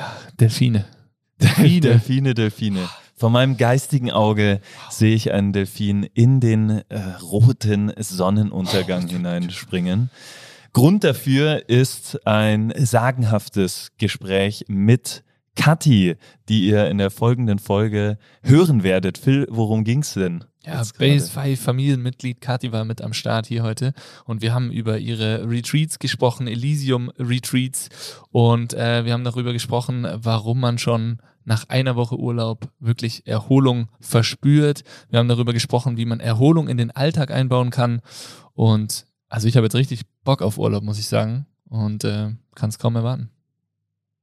Ja, Delfine. Delfine. Delfine, Delfine. Von meinem geistigen Auge sehe ich einen Delfin in den äh, roten Sonnenuntergang oh, hineinspringen. Grund dafür ist ein sagenhaftes Gespräch mit Kathi, die ihr in der folgenden Folge hören werdet. Phil, worum ging's denn? Ja, Base 5 Familienmitglied Kathi war mit am Start hier heute und wir haben über ihre Retreats gesprochen, Elysium Retreats und äh, wir haben darüber gesprochen, warum man schon nach einer Woche Urlaub wirklich Erholung verspürt. Wir haben darüber gesprochen, wie man Erholung in den Alltag einbauen kann und also ich habe jetzt richtig Bock auf Urlaub, muss ich sagen und äh, kann es kaum erwarten.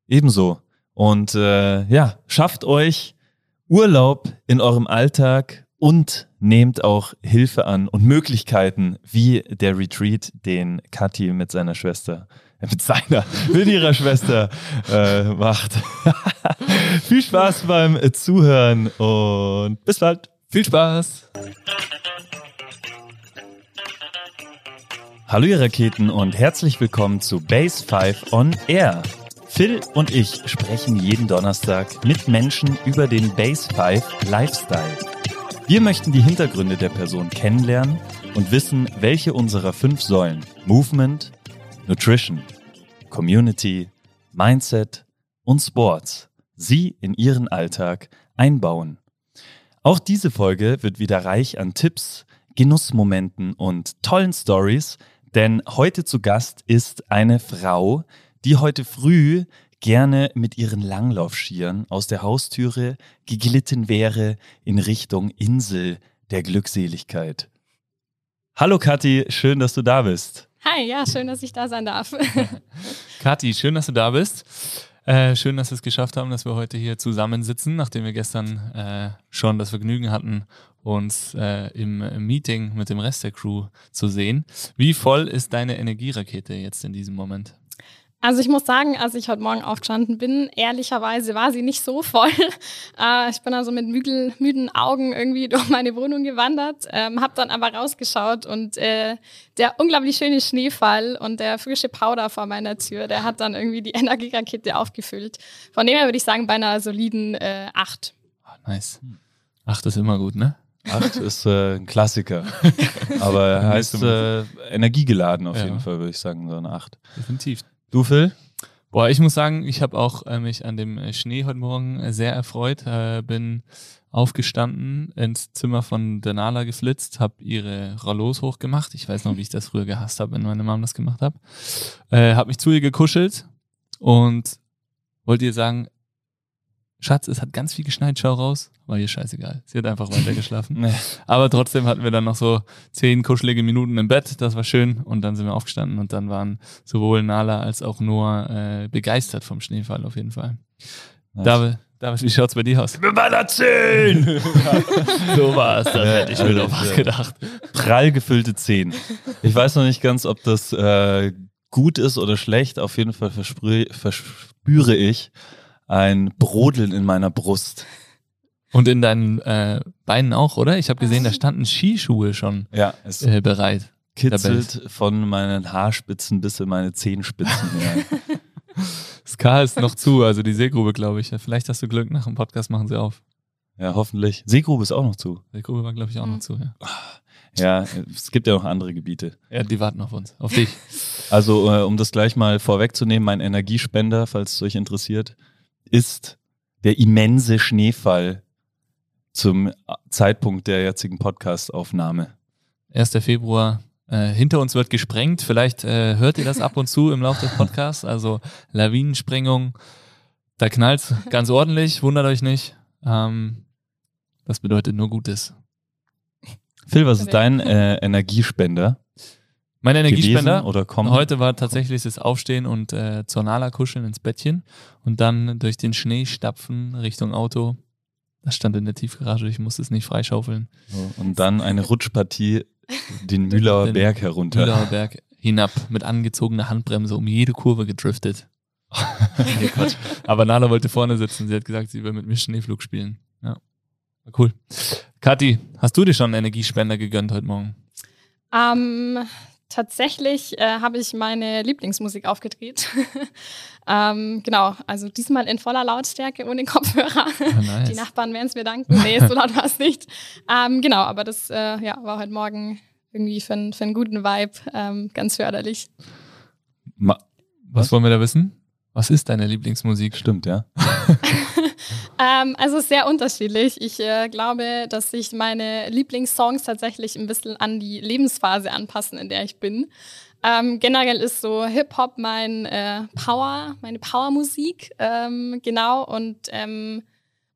Ebenso. Und äh, ja, schafft euch Urlaub in eurem Alltag und nehmt auch Hilfe an und Möglichkeiten, wie der Retreat, den Kathi mit seiner Schwester, äh, mit seiner, mit ihrer Schwester äh, macht. Viel Spaß beim Zuhören und bis bald. Viel Spaß. Hallo ihr Raketen und herzlich willkommen zu Base 5 on Air. Phil und ich sprechen jeden Donnerstag mit Menschen über den Base 5 Lifestyle. Wir möchten die Hintergründe der Person kennenlernen und wissen, welche unserer fünf Säulen Movement, Nutrition, Community, Mindset und Sports sie in ihren Alltag einbauen. Auch diese Folge wird wieder reich an Tipps, Genussmomenten und tollen Stories, denn heute zu Gast ist eine Frau, die heute früh gerne mit ihren Langlaufschieren aus der Haustüre geglitten wäre in Richtung Insel der Glückseligkeit. Hallo Kathi, schön, dass du da bist. Hi, ja, schön, dass ich da sein darf. Kathi, schön, dass du da bist. Äh, schön, dass wir es geschafft haben, dass wir heute hier zusammensitzen, nachdem wir gestern äh, schon das Vergnügen hatten, uns äh, im, im Meeting mit dem Rest der Crew zu sehen. Wie voll ist deine Energierakete jetzt in diesem Moment? Also ich muss sagen, als ich heute Morgen aufgestanden bin, ehrlicherweise war sie nicht so voll. Äh, ich bin also mit müden, müden Augen irgendwie durch meine Wohnung gewandert, ähm, habe dann aber rausgeschaut und äh, der unglaublich schöne Schneefall und der frische Powder vor meiner Tür, der hat dann irgendwie die Energierakete aufgefüllt. Von dem her würde ich sagen, bei einer soliden äh, 8. Oh, nice. 8 ist immer gut, ne? 8 ist äh, ein Klassiker. Aber er heißt äh, energiegeladen auf ja. jeden Fall, würde ich sagen, so eine 8. Definitiv. Du, Phil? Boah, ich muss sagen, ich habe auch äh, mich an dem äh, Schnee heute Morgen äh, sehr erfreut. Äh, bin aufgestanden, ins Zimmer von Danala geflitzt, habe ihre Rollos hochgemacht. Ich weiß noch, wie ich das früher gehasst habe, wenn meine Mom das gemacht hat. Äh, habe mich zu ihr gekuschelt und wollte ihr sagen, Schatz, es hat ganz viel geschneit, schau raus. War ihr scheißegal. Sie hat einfach weitergeschlafen. nee. Aber trotzdem hatten wir dann noch so zehn kuschelige Minuten im Bett, das war schön. Und dann sind wir aufgestanden und dann waren sowohl Nala als auch Noah äh, begeistert vom Schneefall auf jeden Fall. Nice. David, David, wie schaut's bei dir aus? Mit meiner 10! so war es, das hätte ich mir doch was gedacht. Prall gefüllte 10. Ich weiß noch nicht ganz, ob das äh, gut ist oder schlecht. Auf jeden Fall verspüre ich, ein Brodeln in meiner Brust. Und in deinen äh, Beinen auch, oder? Ich habe gesehen, da standen Skischuhe schon ja, es äh, bereit. Kitzelt von meinen Haarspitzen bis in meine Zehenspitzen. das K ist noch zu, also die Seegrube, glaube ich. Vielleicht hast du Glück, nach dem Podcast machen sie auf. Ja, hoffentlich. Seegrube ist auch noch zu. Seegrube war, glaube ich, auch noch zu, ja. Ja, es gibt ja noch andere Gebiete. Ja, die warten auf uns, auf dich. Also, äh, um das gleich mal vorwegzunehmen, mein Energiespender, falls es euch interessiert, ist der immense Schneefall zum Zeitpunkt der jetzigen Podcast-Aufnahme. 1. Februar. Äh, hinter uns wird gesprengt. Vielleicht äh, hört ihr das ab und zu im Laufe des Podcasts. Also Lawinensprengung. Da knallt ganz ordentlich. Wundert euch nicht. Ähm, das bedeutet nur Gutes. Phil, was ist dein äh, Energiespender? Mein Energiespender oder kommen? heute war tatsächlich das Aufstehen und äh, zur Nala kuscheln ins Bettchen und dann durch den Schnee stapfen Richtung Auto. Das stand in der Tiefgarage, ich musste es nicht freischaufeln. So, und dann eine Rutschpartie den Mühlauer Berg herunter. Mühlauer Berg hinab mit angezogener Handbremse um jede Kurve gedriftet. nee, Quatsch. Aber Nala wollte vorne sitzen. Sie hat gesagt, sie will mit mir Schneeflug spielen. Ja. Cool. Kathi, hast du dir schon einen Energiespender gegönnt heute Morgen? Ähm, tatsächlich äh, habe ich meine Lieblingsmusik aufgedreht. ähm, genau, also diesmal in voller Lautstärke ohne Kopfhörer. Oh, nice. Die Nachbarn werden es mir danken. Nee, so laut war es nicht. Ähm, genau, aber das äh, ja, war heute Morgen irgendwie für, für einen guten Vibe ähm, ganz förderlich. Ma was wollen wir da wissen? Was ist deine Lieblingsmusik? Stimmt, ja. ähm, also sehr unterschiedlich. Ich äh, glaube, dass sich meine Lieblingssongs tatsächlich ein bisschen an die Lebensphase anpassen, in der ich bin. Ähm, generell ist so Hip-Hop mein äh, Power, meine Powermusik, ähm, genau. Und ähm,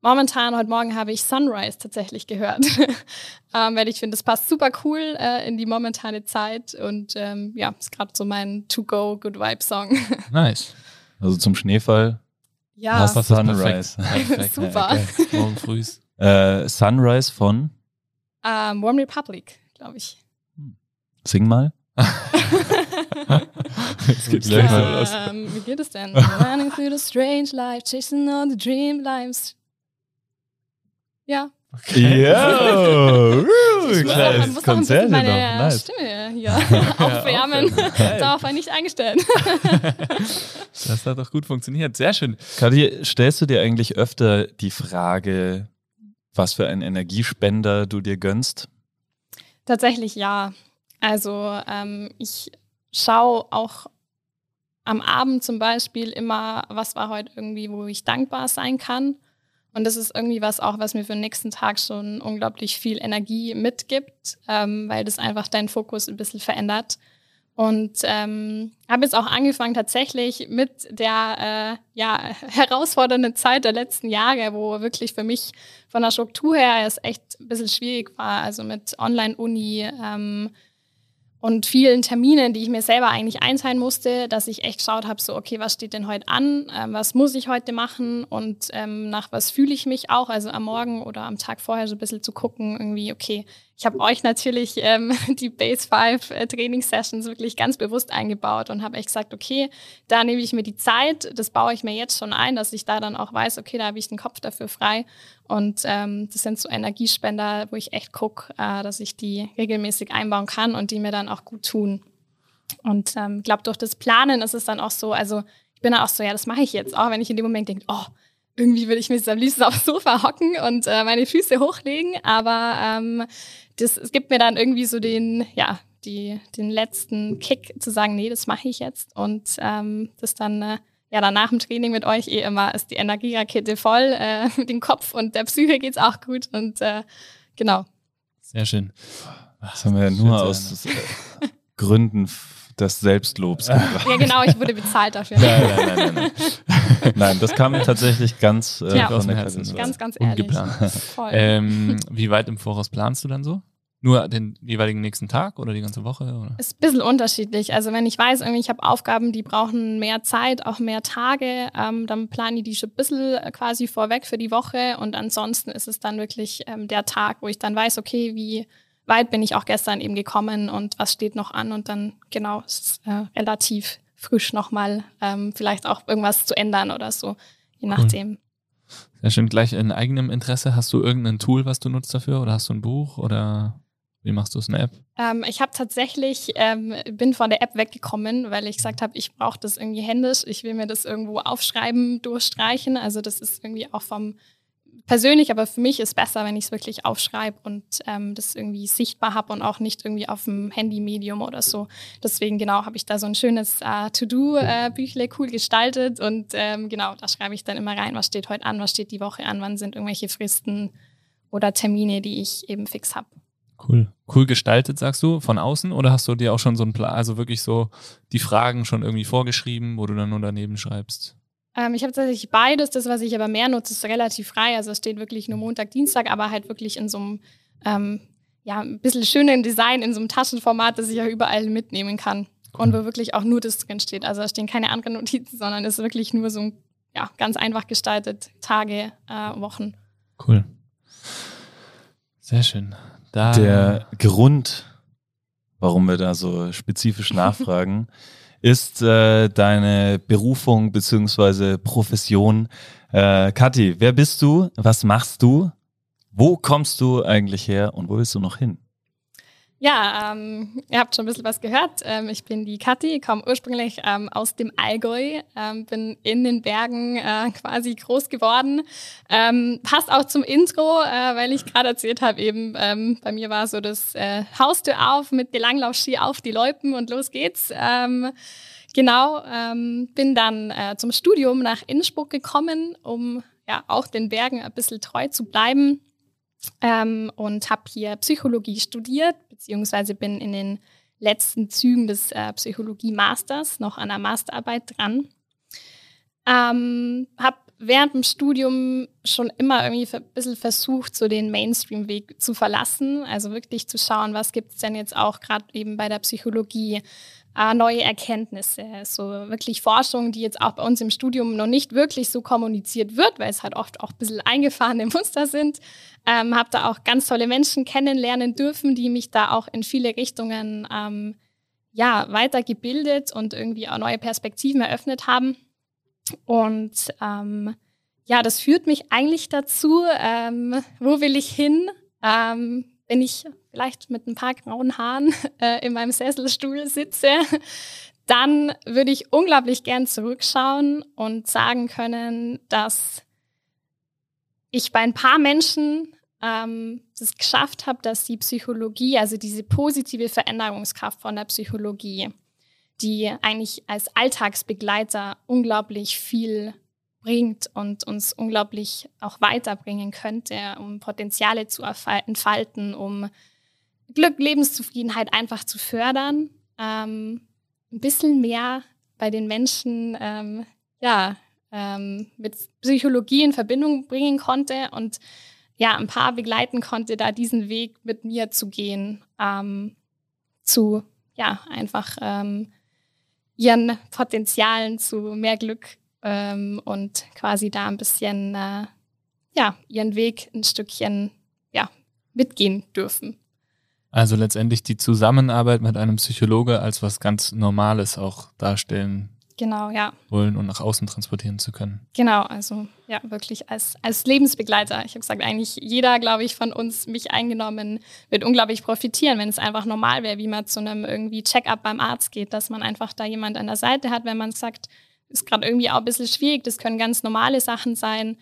momentan, heute Morgen habe ich Sunrise tatsächlich gehört, ähm, weil ich finde, das passt super cool äh, in die momentane Zeit und ähm, ja, ist gerade so mein To-Go Good Vibe Song. nice. Also zum Schneefall. Ja, hast du Sunrise. Perfekt. Super. Okay. Morgen früh. Äh, Sunrise von? Um, ähm, Warm Republic, glaube ich. Sing mal. Jetzt geht's gleich mal los. Ähm, wie geht es denn? Running through the strange life, chasing all the dream lives. Ja. Okay. Ja, kleines Konzert meine nice. Stimme hier aufwärmen. Darauf war ich nicht eingestellt. das hat doch gut funktioniert. Sehr schön. Kadi, stellst du dir eigentlich öfter die Frage, was für einen Energiespender du dir gönnst? Tatsächlich ja. Also ähm, ich schaue auch am Abend zum Beispiel immer, was war heute irgendwie, wo ich dankbar sein kann. Und das ist irgendwie was auch, was mir für den nächsten Tag schon unglaublich viel Energie mitgibt, ähm, weil das einfach deinen Fokus ein bisschen verändert. Und ähm, habe jetzt auch angefangen tatsächlich mit der äh, ja, herausfordernden Zeit der letzten Jahre, wo wirklich für mich von der Struktur her es echt ein bisschen schwierig war. Also mit Online-Uni, ähm, und vielen Terminen, die ich mir selber eigentlich einteilen musste, dass ich echt geschaut habe, so, okay, was steht denn heute an, ähm, was muss ich heute machen? Und ähm, nach was fühle ich mich auch, also am Morgen oder am Tag vorher so ein bisschen zu gucken, irgendwie, okay, ich habe euch natürlich ähm, die Base 5 äh, Training Sessions wirklich ganz bewusst eingebaut und habe echt gesagt, okay, da nehme ich mir die Zeit, das baue ich mir jetzt schon ein, dass ich da dann auch weiß, okay, da habe ich den Kopf dafür frei. Und ähm, das sind so Energiespender, wo ich echt gucke, äh, dass ich die regelmäßig einbauen kann und die mir dann auch gut tun. Und ich ähm, glaube, durch das Planen ist es dann auch so, also ich bin da auch so, ja, das mache ich jetzt auch, wenn ich in dem Moment denke, oh, irgendwie würde ich mich am liebsten aufs Sofa hocken und äh, meine Füße hochlegen, aber ähm, das es gibt mir dann irgendwie so den, ja, die, den letzten Kick zu sagen, nee, das mache ich jetzt und ähm, das dann äh, ja dann nach dem Training mit euch eh immer ist die Energierakete voll, äh, mit dem Kopf und der Psyche geht's auch gut und äh, genau. Sehr schön. Das haben wir ja nur aus Gründen des Selbstlobs. Ja, genau, ich wurde bezahlt dafür. Nein, nein, nein, nein. Nein, nein das kam tatsächlich ganz äh, ja, aus dem Herzen. Ganz, ganz ehrlich. Ungeplant. Ähm, wie weit im Voraus planst du dann so? Nur den jeweiligen nächsten Tag oder die ganze Woche? Oder? Ist ein bisschen unterschiedlich. Also wenn ich weiß, irgendwie ich habe Aufgaben, die brauchen mehr Zeit, auch mehr Tage, ähm, dann plane ich die schon ein bisschen quasi vorweg für die Woche und ansonsten ist es dann wirklich ähm, der Tag, wo ich dann weiß, okay, wie weit bin ich auch gestern eben gekommen und was steht noch an und dann genau ist äh, relativ frisch nochmal ähm, vielleicht auch irgendwas zu ändern oder so, je nachdem. Sehr schön. Gleich in eigenem Interesse, hast du irgendein Tool, was du nutzt dafür oder hast du ein Buch oder wie machst du es, eine App? Ähm, ich habe tatsächlich, ähm, bin von der App weggekommen, weil ich gesagt habe, ich brauche das irgendwie händisch, ich will mir das irgendwo aufschreiben, durchstreichen. Also das ist irgendwie auch vom persönlich, aber für mich ist besser, wenn ich es wirklich aufschreibe und ähm, das irgendwie sichtbar habe und auch nicht irgendwie auf dem Handy-Medium oder so. Deswegen genau habe ich da so ein schönes äh, To-Do-Büchle cool gestaltet und ähm, genau, da schreibe ich dann immer rein, was steht heute an, was steht die Woche an, wann sind irgendwelche Fristen oder Termine, die ich eben fix habe. Cool. Cool gestaltet, sagst du, von außen oder hast du dir auch schon so ein Plan, also wirklich so die Fragen schon irgendwie vorgeschrieben, wo du dann nur daneben schreibst? Ähm, ich habe tatsächlich beides. Das, was ich aber mehr nutze, ist relativ frei. Also es steht wirklich nur Montag, Dienstag, aber halt wirklich in so einem ähm, ja, ein bisschen schönen Design, in so einem Taschenformat, das ich ja überall mitnehmen kann. Cool. Und wo wirklich auch nur das drin steht. Also da stehen keine anderen Notizen, sondern es ist wirklich nur so ja, ganz einfach gestaltet, Tage, äh, Wochen. Cool. Sehr schön. Da Der Grund, warum wir da so spezifisch nachfragen, ist äh, deine Berufung beziehungsweise Profession. Äh, Kathi, wer bist du? Was machst du? Wo kommst du eigentlich her und wo willst du noch hin? Ja, ähm, ihr habt schon ein bisschen was gehört. Ähm, ich bin die Kathi, komme ursprünglich ähm, aus dem Allgäu, ähm, bin in den Bergen äh, quasi groß geworden. Ähm, passt auch zum Intro, äh, weil ich gerade erzählt habe, eben ähm, bei mir war so das äh, Haustür auf mit der Langlaufski auf die Loipen und los geht's. Ähm, genau, ähm, bin dann äh, zum Studium nach Innsbruck gekommen, um ja auch den Bergen ein bisschen treu zu bleiben ähm, und habe hier Psychologie studiert, beziehungsweise bin in den letzten Zügen des äh, Psychologie-Masters noch an der Masterarbeit dran. Ähm, habe während dem Studium schon immer irgendwie ein bisschen versucht, so den Mainstream-Weg zu verlassen. Also wirklich zu schauen, was gibt es denn jetzt auch gerade eben bei der Psychologie äh, neue Erkenntnisse. So wirklich Forschung, die jetzt auch bei uns im Studium noch nicht wirklich so kommuniziert wird, weil es halt oft auch ein bisschen eingefahrene Muster sind. Ähm, habe da auch ganz tolle Menschen kennenlernen dürfen, die mich da auch in viele Richtungen ähm, ja, weitergebildet und irgendwie auch neue Perspektiven eröffnet haben. Und ähm, ja, das führt mich eigentlich dazu, ähm, wo will ich hin? Ähm, wenn ich vielleicht mit ein paar grauen Haaren äh, in meinem Sesselstuhl sitze, dann würde ich unglaublich gern zurückschauen und sagen können, dass ich bei ein paar Menschen ähm, geschafft habe, dass die Psychologie, also diese positive Veränderungskraft von der Psychologie, die eigentlich als Alltagsbegleiter unglaublich viel bringt und uns unglaublich auch weiterbringen könnte, um Potenziale zu entfalten, um Glück, Lebenszufriedenheit einfach zu fördern, ähm, ein bisschen mehr bei den Menschen ähm, ja, ähm, mit Psychologie in Verbindung bringen konnte und ja, ein paar begleiten konnte, da diesen Weg mit mir zu gehen, ähm, zu ja, einfach ähm, ihren Potenzialen zu mehr Glück ähm, und quasi da ein bisschen äh, ja, ihren Weg ein Stückchen ja, mitgehen dürfen. Also letztendlich die Zusammenarbeit mit einem Psychologe als was ganz Normales auch darstellen genau, ja. wollen und nach außen transportieren zu können. Genau, also ja, wirklich als, als Lebensbegleiter. Ich habe gesagt, eigentlich jeder, glaube ich, von uns, mich eingenommen, wird unglaublich profitieren, wenn es einfach normal wäre, wie man zu einem irgendwie Check-up beim Arzt geht, dass man einfach da jemand an der Seite hat, wenn man sagt, ist gerade irgendwie auch ein bisschen schwierig. Das können ganz normale Sachen sein.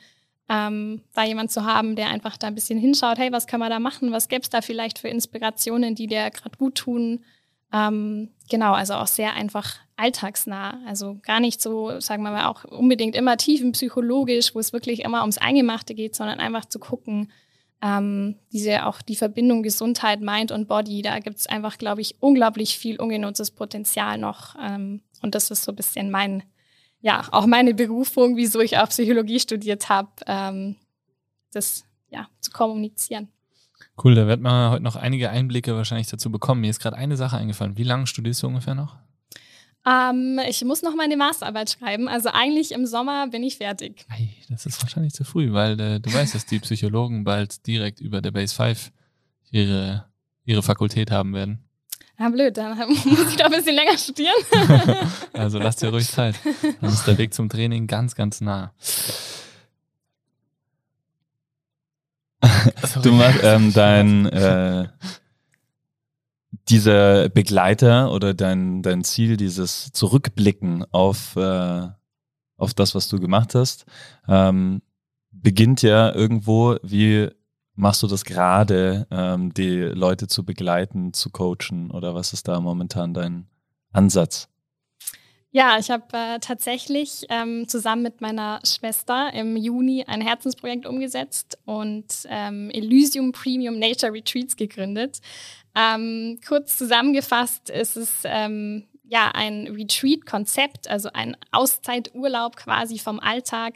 Ähm, da jemand zu haben, der einfach da ein bisschen hinschaut, hey, was kann man da machen? Was gäbe es da vielleicht für Inspirationen, die dir gerade gut tun? Ähm, genau, also auch sehr einfach alltagsnah. Also gar nicht so, sagen wir mal, auch unbedingt immer tiefenpsychologisch, wo es wirklich immer ums Eingemachte geht, sondern einfach zu gucken, ähm, diese auch die Verbindung Gesundheit, Mind und Body, da gibt es einfach, glaube ich, unglaublich viel ungenutztes Potenzial noch. Ähm, und das ist so ein bisschen mein ja, auch meine Berufung, wieso ich auch Psychologie studiert habe, ähm, das ja, zu kommunizieren. Cool, da wird man heute noch einige Einblicke wahrscheinlich dazu bekommen. Mir ist gerade eine Sache eingefallen. Wie lange studierst du ungefähr noch? Ähm, ich muss noch meine Masterarbeit schreiben. Also eigentlich im Sommer bin ich fertig. Hey, das ist wahrscheinlich zu früh, weil äh, du weißt, dass die Psychologen bald direkt über der Base 5 ihre, ihre Fakultät haben werden. Ja, blöd, dann muss ich doch ein bisschen länger studieren. also lass dir ruhig Zeit. Dann ist der Weg zum Training ganz, ganz nah. du machst ähm, dein äh, dieser Begleiter oder dein, dein Ziel, dieses Zurückblicken auf, äh, auf das, was du gemacht hast, ähm, beginnt ja irgendwo wie machst du das gerade, ähm, die Leute zu begleiten, zu coachen oder was ist da momentan dein Ansatz? Ja, ich habe äh, tatsächlich ähm, zusammen mit meiner Schwester im Juni ein Herzensprojekt umgesetzt und ähm, Elysium Premium Nature Retreats gegründet. Ähm, kurz zusammengefasst ist es ähm, ja ein Retreat-Konzept, also ein Auszeiturlaub quasi vom Alltag,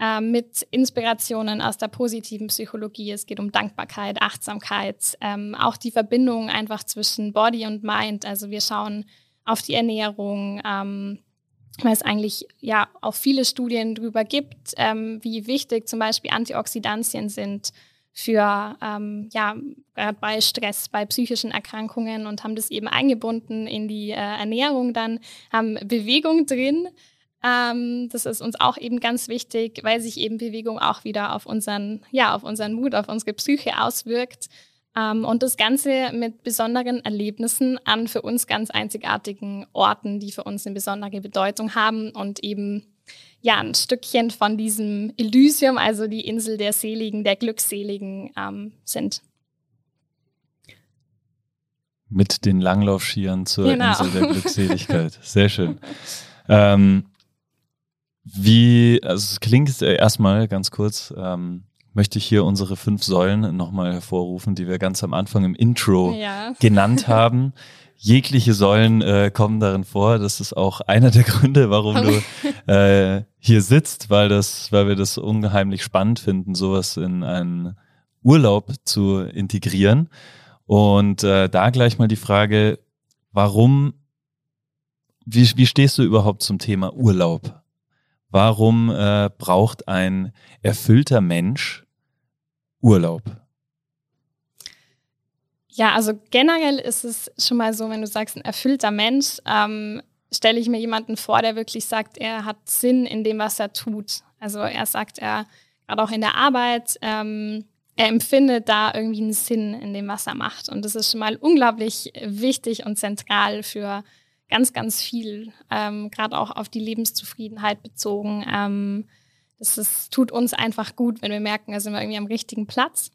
äh, mit Inspirationen aus der positiven Psychologie. Es geht um Dankbarkeit, Achtsamkeit, ähm, auch die Verbindung einfach zwischen Body und Mind. Also wir schauen auf die Ernährung, ähm, weil es eigentlich ja auch viele Studien darüber gibt, ähm, wie wichtig zum Beispiel Antioxidantien sind für ähm, ja bei Stress, bei psychischen Erkrankungen und haben das eben eingebunden in die äh, Ernährung. Dann haben Bewegung drin, ähm, das ist uns auch eben ganz wichtig, weil sich eben Bewegung auch wieder auf unseren, ja, auf unseren Mut, auf unsere Psyche auswirkt. Ähm, und das Ganze mit besonderen Erlebnissen an für uns ganz einzigartigen Orten, die für uns eine besondere Bedeutung haben und eben ja ein Stückchen von diesem Elysium, also die Insel der Seligen, der Glückseligen ähm, sind. Mit den Langlaufskiern zur genau. Insel der Glückseligkeit. Sehr schön. ähm, wie, also es klingt erstmal ganz kurz, ähm, möchte ich hier unsere fünf Säulen nochmal hervorrufen, die wir ganz am Anfang im Intro ja. genannt haben. Jegliche Säulen äh, kommen darin vor. Das ist auch einer der Gründe, warum du äh, hier sitzt, weil das, weil wir das unheimlich spannend finden, sowas in einen Urlaub zu integrieren. Und äh, da gleich mal die Frage, warum, wie, wie stehst du überhaupt zum Thema Urlaub? Warum äh, braucht ein erfüllter Mensch Urlaub? Ja, also generell ist es schon mal so, wenn du sagst, ein erfüllter Mensch, ähm, stelle ich mir jemanden vor, der wirklich sagt, er hat Sinn in dem, was er tut. Also er sagt, er gerade auch in der Arbeit, ähm, er empfindet da irgendwie einen Sinn in dem, was er macht. Und das ist schon mal unglaublich wichtig und zentral für ganz, ganz viel, ähm, gerade auch auf die Lebenszufriedenheit bezogen. Ähm, das ist, tut uns einfach gut, wenn wir merken, da sind wir irgendwie am richtigen Platz.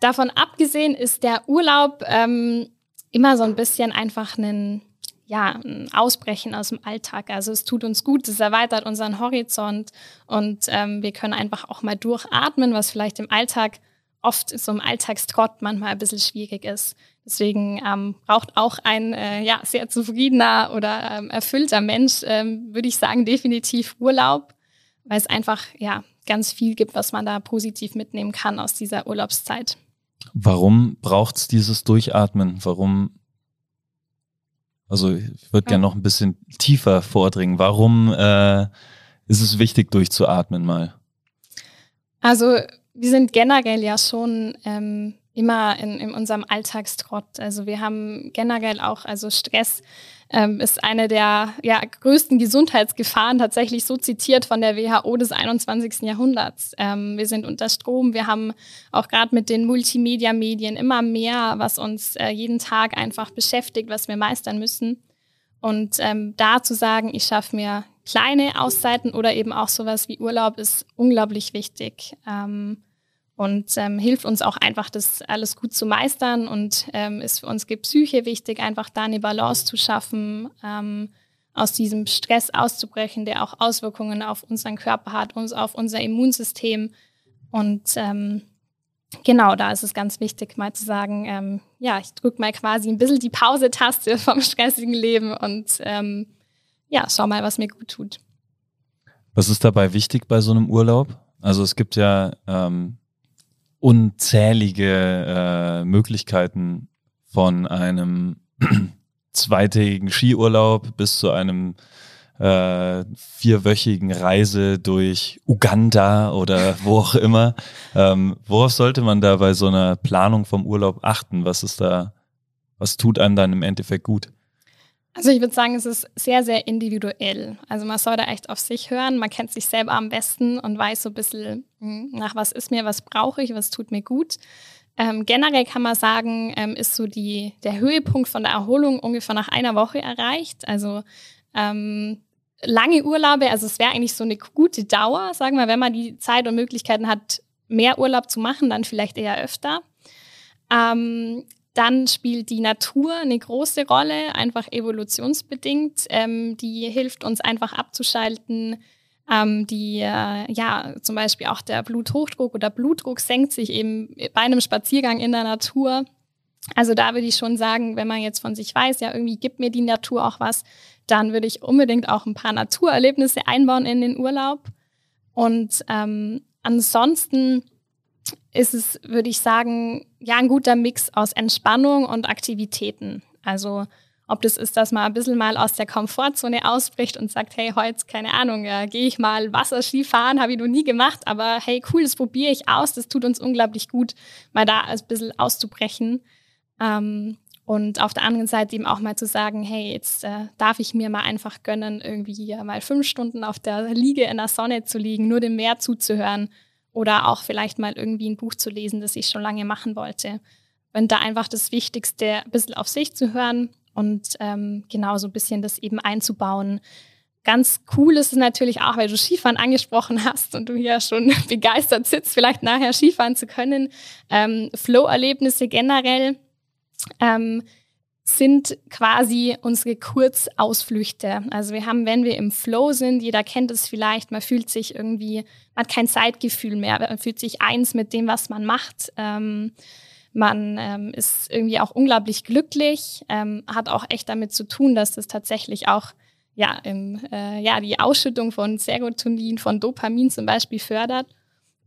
Davon abgesehen ist der Urlaub ähm, immer so ein bisschen einfach ein, ja, ein Ausbrechen aus dem Alltag. Also es tut uns gut, es erweitert unseren Horizont und ähm, wir können einfach auch mal durchatmen, was vielleicht im Alltag oft so im Alltagstrott manchmal ein bisschen schwierig ist. Deswegen ähm, braucht auch ein äh, ja, sehr zufriedener oder ähm, erfüllter Mensch, ähm, würde ich sagen, definitiv Urlaub, weil es einfach ja ganz viel gibt, was man da positiv mitnehmen kann aus dieser Urlaubszeit. Warum braucht es dieses Durchatmen? Warum? Also ich würde gerne noch ein bisschen tiefer vordringen. Warum äh, ist es wichtig, durchzuatmen mal? Also wir sind generell ja schon ähm, immer in, in unserem Alltagstrott. Also wir haben generell auch, also Stress ähm, ist eine der ja, größten Gesundheitsgefahren, tatsächlich so zitiert von der WHO des 21. Jahrhunderts. Ähm, wir sind unter Strom, wir haben auch gerade mit den Multimedia-Medien immer mehr, was uns äh, jeden Tag einfach beschäftigt, was wir meistern müssen. Und ähm, da zu sagen, ich schaffe mir kleine Auszeiten oder eben auch sowas wie Urlaub, ist unglaublich wichtig. Ähm, und ähm, hilft uns auch einfach, das alles gut zu meistern und ähm, ist für unsere Psyche wichtig, einfach da eine Balance zu schaffen, ähm, aus diesem Stress auszubrechen, der auch Auswirkungen auf unseren Körper hat, uns auf unser Immunsystem. Und ähm, genau, da ist es ganz wichtig, mal zu sagen, ähm, ja, ich drücke mal quasi ein bisschen die Pause-Taste vom stressigen Leben und ja, schau mal, was mir gut tut. Was ist dabei wichtig bei so einem Urlaub? Also es gibt ja ähm, unzählige äh, Möglichkeiten von einem zweitägigen Skiurlaub bis zu einem äh, vierwöchigen Reise durch Uganda oder wo auch immer. Ähm, worauf sollte man da bei so einer Planung vom Urlaub achten? Was ist da, was tut einem dann im Endeffekt gut? Also ich würde sagen, es ist sehr, sehr individuell. Also man soll da echt auf sich hören. Man kennt sich selber am besten und weiß so ein bisschen, hm, nach was ist mir, was brauche ich, was tut mir gut. Ähm, generell kann man sagen, ähm, ist so die, der Höhepunkt von der Erholung ungefähr nach einer Woche erreicht. Also ähm, lange Urlaube, also es wäre eigentlich so eine gute Dauer, sagen wir, wenn man die Zeit und Möglichkeiten hat, mehr Urlaub zu machen, dann vielleicht eher öfter. Ähm, dann spielt die Natur eine große Rolle, einfach evolutionsbedingt. Ähm, die hilft uns einfach abzuschalten. Ähm, die, äh, ja, zum Beispiel auch der Bluthochdruck oder Blutdruck senkt sich eben bei einem Spaziergang in der Natur. Also da würde ich schon sagen, wenn man jetzt von sich weiß, ja, irgendwie gibt mir die Natur auch was, dann würde ich unbedingt auch ein paar Naturerlebnisse einbauen in den Urlaub. Und ähm, ansonsten ist es, würde ich sagen, ja, ein guter Mix aus Entspannung und Aktivitäten. Also ob das ist, dass man ein bisschen mal aus der Komfortzone ausbricht und sagt, hey, heute, keine Ahnung, ja, gehe ich mal Wasserski fahren, habe ich noch nie gemacht, aber hey, cool, das probiere ich aus, das tut uns unglaublich gut, mal da ein bisschen auszubrechen. Ähm, und auf der anderen Seite eben auch mal zu sagen, hey, jetzt äh, darf ich mir mal einfach gönnen, irgendwie mal fünf Stunden auf der Liege in der Sonne zu liegen, nur dem Meer zuzuhören oder auch vielleicht mal irgendwie ein Buch zu lesen, das ich schon lange machen wollte. Und da einfach das Wichtigste, ein bisschen auf sich zu hören und ähm, genau so ein bisschen das eben einzubauen. Ganz cool ist es natürlich auch, weil du Skifahren angesprochen hast und du hier schon begeistert sitzt, vielleicht nachher Skifahren zu können. Ähm, Flow-Erlebnisse generell. Ähm, sind quasi unsere Kurzausflüchte. Also wir haben, wenn wir im Flow sind, jeder kennt es vielleicht, man fühlt sich irgendwie, man hat kein Zeitgefühl mehr, man fühlt sich eins mit dem, was man macht. Ähm, man ähm, ist irgendwie auch unglaublich glücklich, ähm, hat auch echt damit zu tun, dass das tatsächlich auch ja, im, äh, ja, die Ausschüttung von Serotonin, von Dopamin zum Beispiel fördert.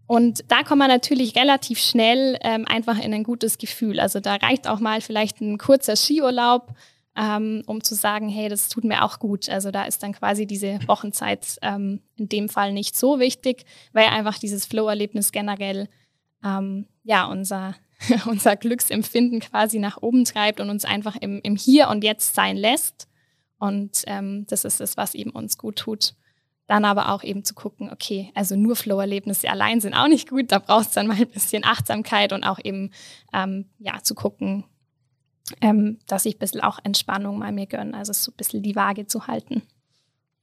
Und da kommt man natürlich relativ schnell ähm, einfach in ein gutes Gefühl. Also da reicht auch mal vielleicht ein kurzer Skiurlaub, ähm, um zu sagen, hey, das tut mir auch gut. Also da ist dann quasi diese Wochenzeit ähm, in dem Fall nicht so wichtig, weil einfach dieses Flow-Erlebnis generell ähm, ja unser unser Glücksempfinden quasi nach oben treibt und uns einfach im, im Hier und Jetzt sein lässt. Und ähm, das ist es, was eben uns gut tut. Dann aber auch eben zu gucken, okay, also nur Flow-Erlebnisse allein sind auch nicht gut. Da braucht es dann mal ein bisschen Achtsamkeit und auch eben ähm, ja zu gucken, ähm, dass ich ein bisschen auch Entspannung mal mir gönne. Also so ein bisschen die Waage zu halten.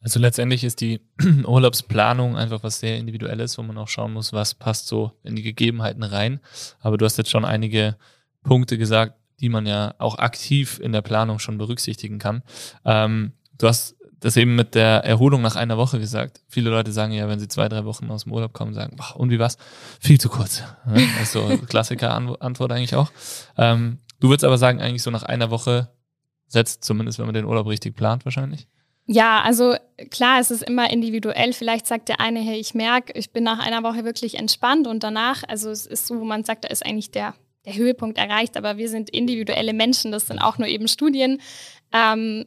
Also letztendlich ist die Urlaubsplanung einfach was sehr individuelles, wo man auch schauen muss, was passt so in die Gegebenheiten rein. Aber du hast jetzt schon einige Punkte gesagt, die man ja auch aktiv in der Planung schon berücksichtigen kann. Ähm, du hast das eben mit der Erholung nach einer Woche gesagt. Viele Leute sagen ja, wenn sie zwei, drei Wochen aus dem Urlaub kommen, sagen, boah, und wie was? Viel zu kurz. Also Klassiker-Antwort eigentlich auch. Ähm, du würdest aber sagen, eigentlich so nach einer Woche setzt, zumindest wenn man den Urlaub richtig plant wahrscheinlich. Ja, also klar, es ist immer individuell. Vielleicht sagt der eine, hey, ich merke, ich bin nach einer Woche wirklich entspannt und danach, also es ist so, wo man sagt, da ist eigentlich der, der Höhepunkt erreicht, aber wir sind individuelle Menschen, das sind auch nur eben Studien. Ähm,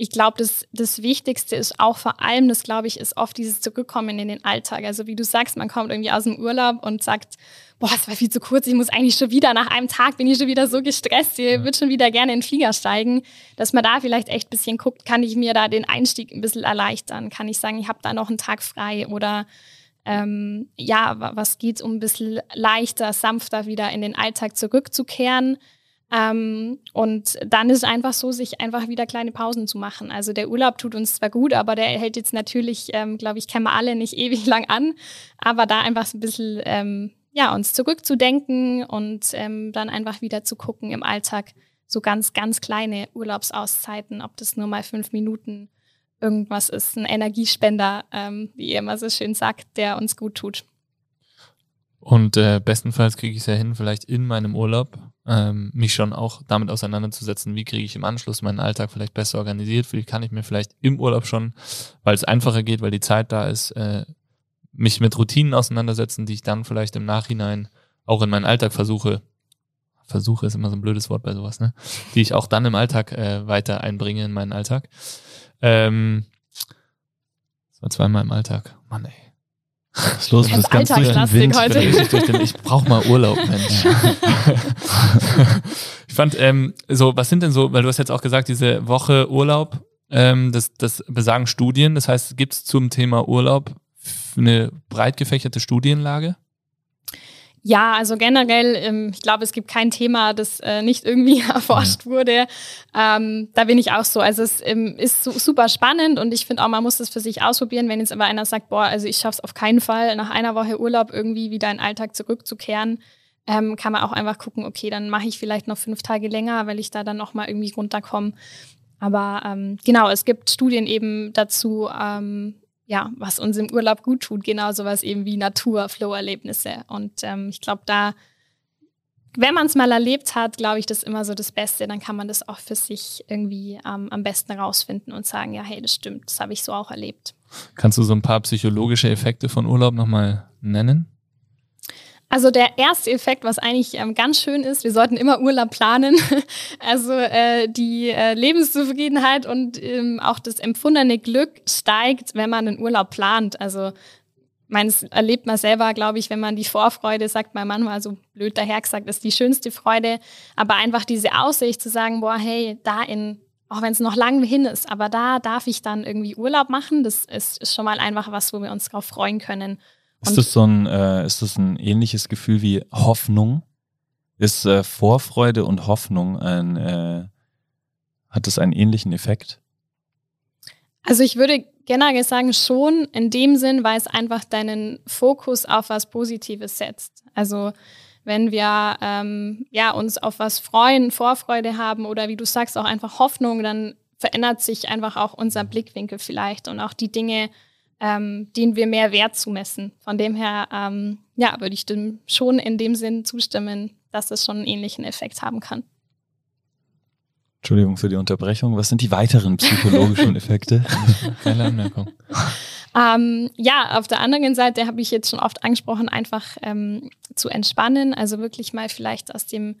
ich glaube, das, das Wichtigste ist auch vor allem, das glaube ich, ist oft dieses Zurückkommen in den Alltag. Also wie du sagst, man kommt irgendwie aus dem Urlaub und sagt, boah, es war viel zu kurz, ich muss eigentlich schon wieder, nach einem Tag bin ich schon wieder so gestresst, ich würde schon wieder gerne in den Flieger steigen, dass man da vielleicht echt ein bisschen guckt, kann ich mir da den Einstieg ein bisschen erleichtern? Kann ich sagen, ich habe da noch einen Tag frei oder ähm, ja, was geht, um ein bisschen leichter, sanfter wieder in den Alltag zurückzukehren? Ähm, und dann ist es einfach so, sich einfach wieder kleine Pausen zu machen. Also der Urlaub tut uns zwar gut, aber der hält jetzt natürlich, ähm, glaube ich, kennen wir alle nicht ewig lang an. Aber da einfach so ein bisschen, ähm, ja, uns zurückzudenken und ähm, dann einfach wieder zu gucken im Alltag, so ganz, ganz kleine Urlaubsauszeiten, ob das nur mal fünf Minuten irgendwas ist, ein Energiespender, ähm, wie ihr immer so schön sagt, der uns gut tut. Und äh, bestenfalls kriege ich es ja hin, vielleicht in meinem Urlaub ähm, mich schon auch damit auseinanderzusetzen, wie kriege ich im Anschluss meinen Alltag vielleicht besser organisiert, wie kann ich mir vielleicht im Urlaub schon, weil es einfacher geht, weil die Zeit da ist, äh, mich mit Routinen auseinandersetzen, die ich dann vielleicht im Nachhinein auch in meinen Alltag versuche, versuche ist immer so ein blödes Wort bei sowas, ne? Die ich auch dann im Alltag äh, weiter einbringe in meinen Alltag. Ähm, das war zweimal im Alltag. Mann, ey. Was ist los? Du bist ganz durch den Wind. Heute. Den, ich brauche mal Urlaub, Mensch. ich fand, ähm, so, was sind denn so, weil du hast jetzt auch gesagt, diese Woche Urlaub, ähm, das, das besagen Studien. Das heißt, gibt es zum Thema Urlaub eine breit gefächerte Studienlage? Ja, also generell, ähm, ich glaube, es gibt kein Thema, das äh, nicht irgendwie erforscht wurde. Ähm, da bin ich auch so. Also es ähm, ist super spannend und ich finde auch, man muss das für sich ausprobieren. Wenn jetzt aber einer sagt, boah, also ich schaffe es auf keinen Fall, nach einer Woche Urlaub irgendwie wieder in den Alltag zurückzukehren, kann man auch einfach gucken, okay, dann mache ich vielleicht noch fünf Tage länger, weil ich da dann noch mal irgendwie runterkomme. Aber ähm, genau, es gibt Studien eben dazu, ähm, ja, was uns im Urlaub gut tut, genau sowas eben wie Natur, Flow-Erlebnisse. Und ähm, ich glaube, da, wenn man es mal erlebt hat, glaube ich, das ist immer so das Beste. Dann kann man das auch für sich irgendwie ähm, am besten rausfinden und sagen, ja, hey, das stimmt, das habe ich so auch erlebt. Kannst du so ein paar psychologische Effekte von Urlaub nochmal nennen? Also der erste Effekt, was eigentlich ähm, ganz schön ist, wir sollten immer Urlaub planen. also äh, die äh, Lebenszufriedenheit und ähm, auch das empfundene Glück steigt, wenn man einen Urlaub plant. Also meines erlebt man selber, glaube ich, wenn man die Vorfreude, sagt mein Mann mal so blöd daher gesagt, ist die schönste Freude. Aber einfach diese Aussicht zu sagen, boah, hey, da in, auch wenn es noch lang hin ist, aber da darf ich dann irgendwie Urlaub machen, das ist, ist schon mal einfach was, wo wir uns drauf freuen können. Ist das so ein, äh, ist das ein ähnliches Gefühl wie Hoffnung? Ist äh, Vorfreude und Hoffnung ein, äh, hat es einen ähnlichen Effekt? Also ich würde generell sagen schon in dem Sinn, weil es einfach deinen Fokus auf was Positives setzt. Also wenn wir ähm, ja, uns auf was freuen, Vorfreude haben oder wie du sagst, auch einfach Hoffnung, dann verändert sich einfach auch unser Blickwinkel vielleicht und auch die Dinge, ähm, denen wir mehr Wert zumessen. Von dem her, ähm, ja, würde ich dem schon in dem Sinn zustimmen, dass es schon einen ähnlichen Effekt haben kann. Entschuldigung für die Unterbrechung. Was sind die weiteren psychologischen Effekte? Keine Anmerkung. Ähm, ja, auf der anderen Seite habe ich jetzt schon oft angesprochen, einfach ähm, zu entspannen, also wirklich mal vielleicht aus dem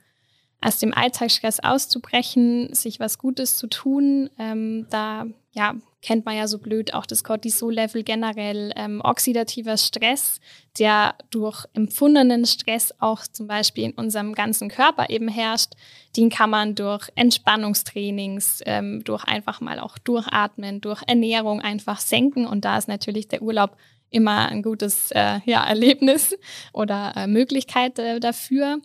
aus dem Alltagsstress auszubrechen, sich was Gutes zu tun. Ähm, da ja, kennt man ja so blöd auch das Cortisol-Level generell, ähm, oxidativer Stress, der durch empfundenen Stress auch zum Beispiel in unserem ganzen Körper eben herrscht. Den kann man durch Entspannungstrainings, ähm, durch einfach mal auch durchatmen, durch Ernährung einfach senken. Und da ist natürlich der Urlaub immer ein gutes äh, ja, Erlebnis oder äh, Möglichkeit äh, dafür.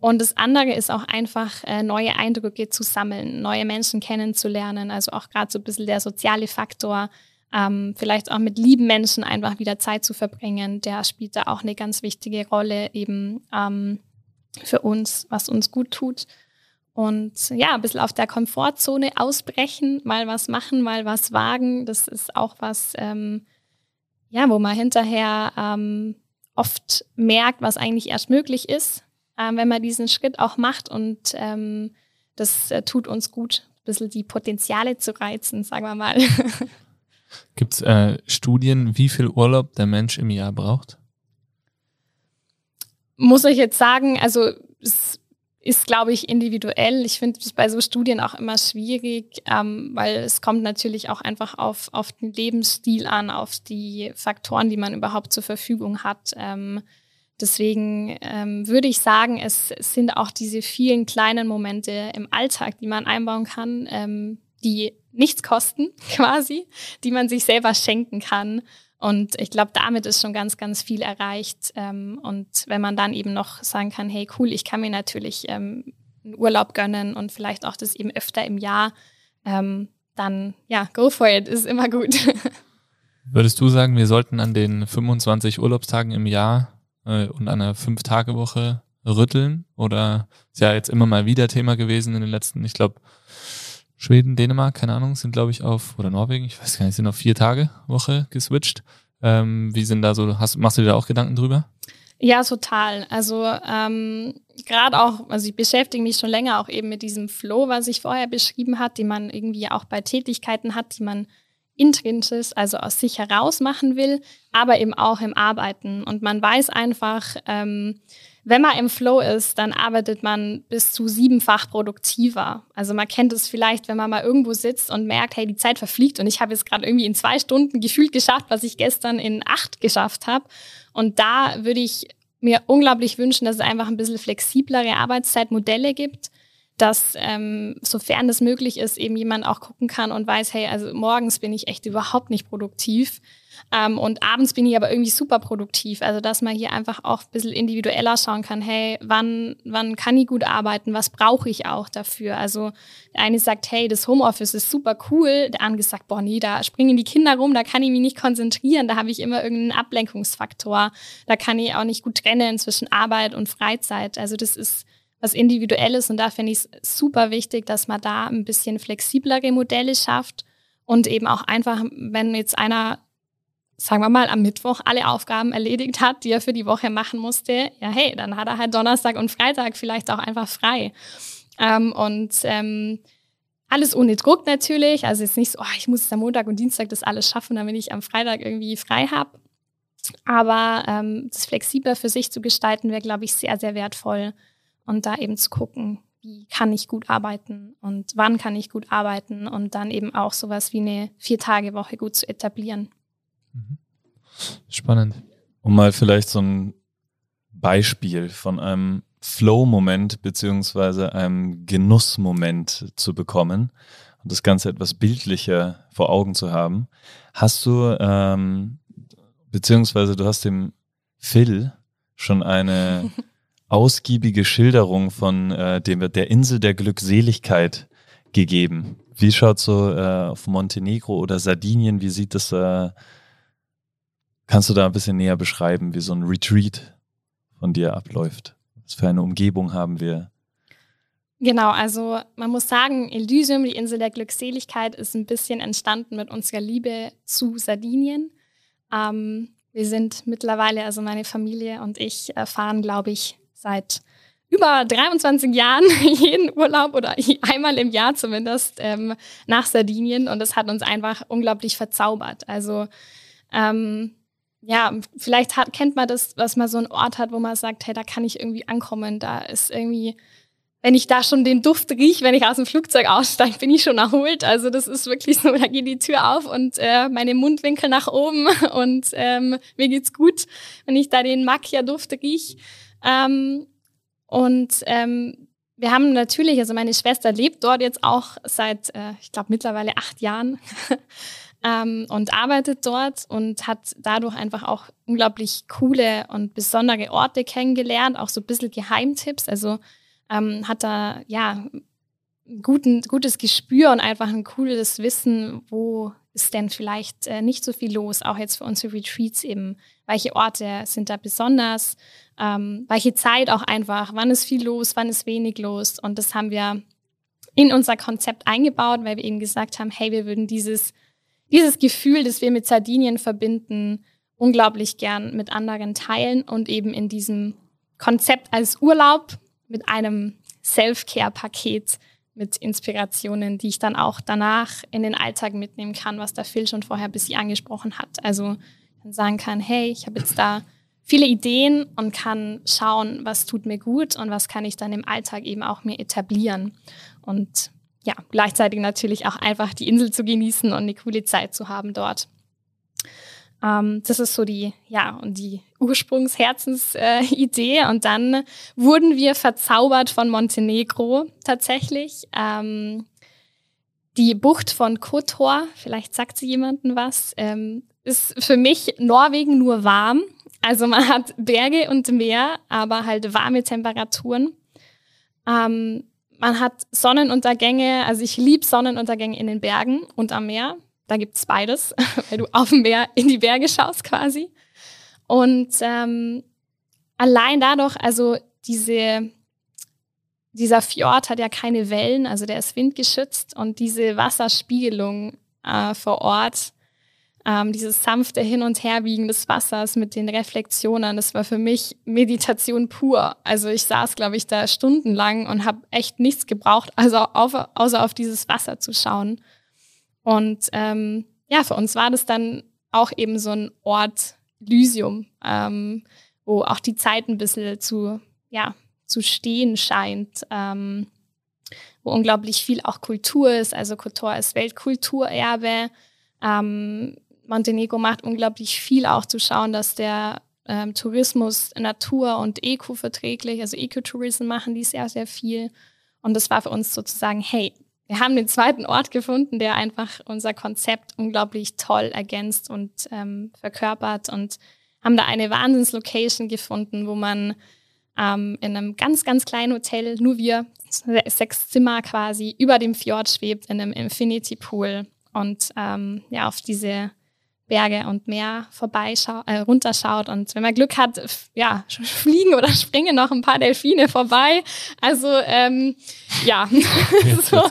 Und das andere ist auch einfach, äh, neue Eindrücke zu sammeln, neue Menschen kennenzulernen. Also auch gerade so ein bisschen der soziale Faktor, ähm, vielleicht auch mit lieben Menschen einfach wieder Zeit zu verbringen, der spielt da auch eine ganz wichtige Rolle eben ähm, für uns, was uns gut tut. Und ja, ein bisschen auf der Komfortzone ausbrechen, mal was machen, mal was wagen. Das ist auch was, ähm, ja, wo man hinterher ähm, oft merkt, was eigentlich erst möglich ist ähm, wenn man diesen Schritt auch macht und ähm, das äh, tut uns gut, ein bisschen die Potenziale zu reizen, sagen wir mal. Gibt es äh, Studien, wie viel Urlaub der Mensch im Jahr braucht? Muss ich jetzt sagen, also es ist, glaube ich, individuell. Ich finde es bei so Studien auch immer schwierig, ähm, weil es kommt natürlich auch einfach auf, auf den Lebensstil an, auf die Faktoren, die man überhaupt zur Verfügung hat. Ähm, Deswegen ähm, würde ich sagen, es, sind auch diese vielen kleinen Momente im Alltag, die man einbauen kann, ähm, die nichts kosten quasi, die man sich selber schenken kann. Und ich glaube, damit ist schon ganz, ganz viel erreicht. Ähm, und wenn man dann eben noch sagen kann, hey cool, ich kann mir natürlich ähm, einen Urlaub gönnen und vielleicht auch das eben öfter im Jahr, ähm, dann ja, go for it, ist immer gut. Würdest du sagen, wir sollten an den 25 Urlaubstagen im Jahr äh, und einer Fünf-Tage-Woche rütteln? Oder ist ja jetzt immer mal wieder Thema gewesen in den letzten, ich glaube, Schweden, Dänemark, keine Ahnung, sind glaube ich auf, oder Norwegen, ich weiß gar nicht, sind auf vier Tage Woche geswitcht. Ähm, wie sind da so, hast, machst du dir da auch Gedanken drüber? Ja, total. Also ähm, gerade auch, also ich beschäftige mich schon länger auch eben mit diesem Flow, was ich vorher beschrieben hat, den man irgendwie auch bei Tätigkeiten hat, die man intrinsisch, also aus sich heraus machen will, aber eben auch im Arbeiten. Und man weiß einfach, ähm, wenn man im Flow ist, dann arbeitet man bis zu siebenfach produktiver. Also man kennt es vielleicht, wenn man mal irgendwo sitzt und merkt, hey, die Zeit verfliegt und ich habe jetzt gerade irgendwie in zwei Stunden gefühlt geschafft, was ich gestern in acht geschafft habe. Und da würde ich mir unglaublich wünschen, dass es einfach ein bisschen flexiblere Arbeitszeitmodelle gibt, dass ähm, sofern das möglich ist, eben jemand auch gucken kann und weiß, hey, also morgens bin ich echt überhaupt nicht produktiv ähm, und abends bin ich aber irgendwie super produktiv. Also dass man hier einfach auch ein bisschen individueller schauen kann, hey, wann, wann kann ich gut arbeiten, was brauche ich auch dafür? Also der eine sagt, hey, das Homeoffice ist super cool, der andere sagt, boah, nee, da springen die Kinder rum, da kann ich mich nicht konzentrieren, da habe ich immer irgendeinen Ablenkungsfaktor, da kann ich auch nicht gut trennen zwischen Arbeit und Freizeit. Also das ist was Individuelles und da finde ich es super wichtig, dass man da ein bisschen flexiblere Modelle schafft und eben auch einfach, wenn jetzt einer, sagen wir mal, am Mittwoch alle Aufgaben erledigt hat, die er für die Woche machen musste, ja hey, dann hat er halt Donnerstag und Freitag vielleicht auch einfach frei. Ähm, und ähm, alles ohne Druck natürlich, also jetzt nicht so, oh, ich muss jetzt am Montag und Dienstag das alles schaffen, damit ich am Freitag irgendwie frei habe. Aber ähm, das flexibler für sich zu gestalten, wäre, glaube ich, sehr, sehr wertvoll und da eben zu gucken, wie kann ich gut arbeiten und wann kann ich gut arbeiten und dann eben auch sowas wie eine Vier-Tage-Woche gut zu etablieren. Mhm. Spannend. Um mal vielleicht so ein Beispiel von einem Flow-Moment beziehungsweise einem Genussmoment zu bekommen und das Ganze etwas bildlicher vor Augen zu haben. Hast du, ähm, beziehungsweise du hast dem Phil schon eine ausgiebige Schilderung von äh, dem, der Insel der Glückseligkeit gegeben. Wie schaut so äh, auf Montenegro oder Sardinien, wie sieht das, äh, kannst du da ein bisschen näher beschreiben, wie so ein Retreat von dir abläuft? Was für eine Umgebung haben wir? Genau, also man muss sagen, Elysium, die Insel der Glückseligkeit, ist ein bisschen entstanden mit unserer Liebe zu Sardinien. Ähm, wir sind mittlerweile, also meine Familie und ich, fahren, glaube ich, seit über 23 Jahren jeden Urlaub oder einmal im Jahr zumindest ähm, nach Sardinien und das hat uns einfach unglaublich verzaubert. Also ähm, ja, vielleicht hat, kennt man das, dass man so einen Ort hat, wo man sagt, hey, da kann ich irgendwie ankommen, da ist irgendwie, wenn ich da schon den Duft rieche, wenn ich aus dem Flugzeug aussteige, bin ich schon erholt. Also das ist wirklich so, da geht die Tür auf und äh, meine Mundwinkel nach oben und ähm, mir geht's gut, wenn ich da den Macchia-Duft rieche. Ähm, und ähm, wir haben natürlich, also meine Schwester lebt dort jetzt auch seit, äh, ich glaube, mittlerweile acht Jahren ähm, und arbeitet dort und hat dadurch einfach auch unglaublich coole und besondere Orte kennengelernt, auch so ein bisschen Geheimtipps. Also ähm, hat da ja guten, gutes Gespür und einfach ein cooles Wissen, wo ist denn vielleicht äh, nicht so viel los, auch jetzt für unsere Retreats eben. Welche Orte sind da besonders? Ähm, welche Zeit auch einfach? Wann ist viel los? Wann ist wenig los? Und das haben wir in unser Konzept eingebaut, weil wir eben gesagt haben, hey, wir würden dieses, dieses Gefühl, das wir mit Sardinien verbinden, unglaublich gern mit anderen teilen und eben in diesem Konzept als Urlaub mit einem Self-Care-Paket mit Inspirationen, die ich dann auch danach in den Alltag mitnehmen kann, was der Phil schon vorher ein bisschen angesprochen hat. Also dann sagen kann, hey, ich habe jetzt da viele Ideen und kann schauen, was tut mir gut und was kann ich dann im Alltag eben auch mir etablieren. Und ja, gleichzeitig natürlich auch einfach die Insel zu genießen und eine coole Zeit zu haben dort. Ähm, das ist so die, ja, und die Ursprungsherzensidee. Äh, und dann wurden wir verzaubert von Montenegro tatsächlich. Ähm, die Bucht von Kotor, vielleicht sagt sie jemanden was, ähm, ist für mich Norwegen nur warm. Also man hat Berge und Meer, aber halt warme Temperaturen. Ähm, man hat Sonnenuntergänge, also ich liebe Sonnenuntergänge in den Bergen und am Meer. Da gibt es beides, weil du auf dem Meer in die Berge schaust quasi. Und ähm, allein dadurch, also diese, dieser Fjord hat ja keine Wellen, also der ist windgeschützt und diese Wasserspiegelung äh, vor Ort, ähm, dieses sanfte Hin- und Herwiegen des Wassers mit den Reflexionen, das war für mich Meditation pur. Also ich saß, glaube ich, da stundenlang und habe echt nichts gebraucht, also auf, außer auf dieses Wasser zu schauen. Und ähm, ja, für uns war das dann auch eben so ein Ort Lysium, ähm, wo auch die Zeit ein bisschen zu, ja, zu stehen scheint, ähm, wo unglaublich viel auch Kultur ist. Also Kotor ist Weltkulturerbe. Ähm, Montenegro macht unglaublich viel auch zu schauen, dass der ähm, Tourismus Natur- und Eco-verträglich, also Ecotourism machen die sehr, sehr viel. Und das war für uns sozusagen, hey, wir haben den zweiten Ort gefunden, der einfach unser Konzept unglaublich toll ergänzt und ähm, verkörpert und haben da eine Wahnsinnslocation gefunden, wo man ähm, in einem ganz, ganz kleinen Hotel, nur wir, sechs Zimmer quasi, über dem Fjord schwebt, in einem Infinity Pool und ähm, ja, auf diese Berge und Meer vorbeischaut, äh, runterschaut und wenn man Glück hat, ja, fliegen oder springen noch ein paar Delfine vorbei. Also ähm, ja, jetzt so.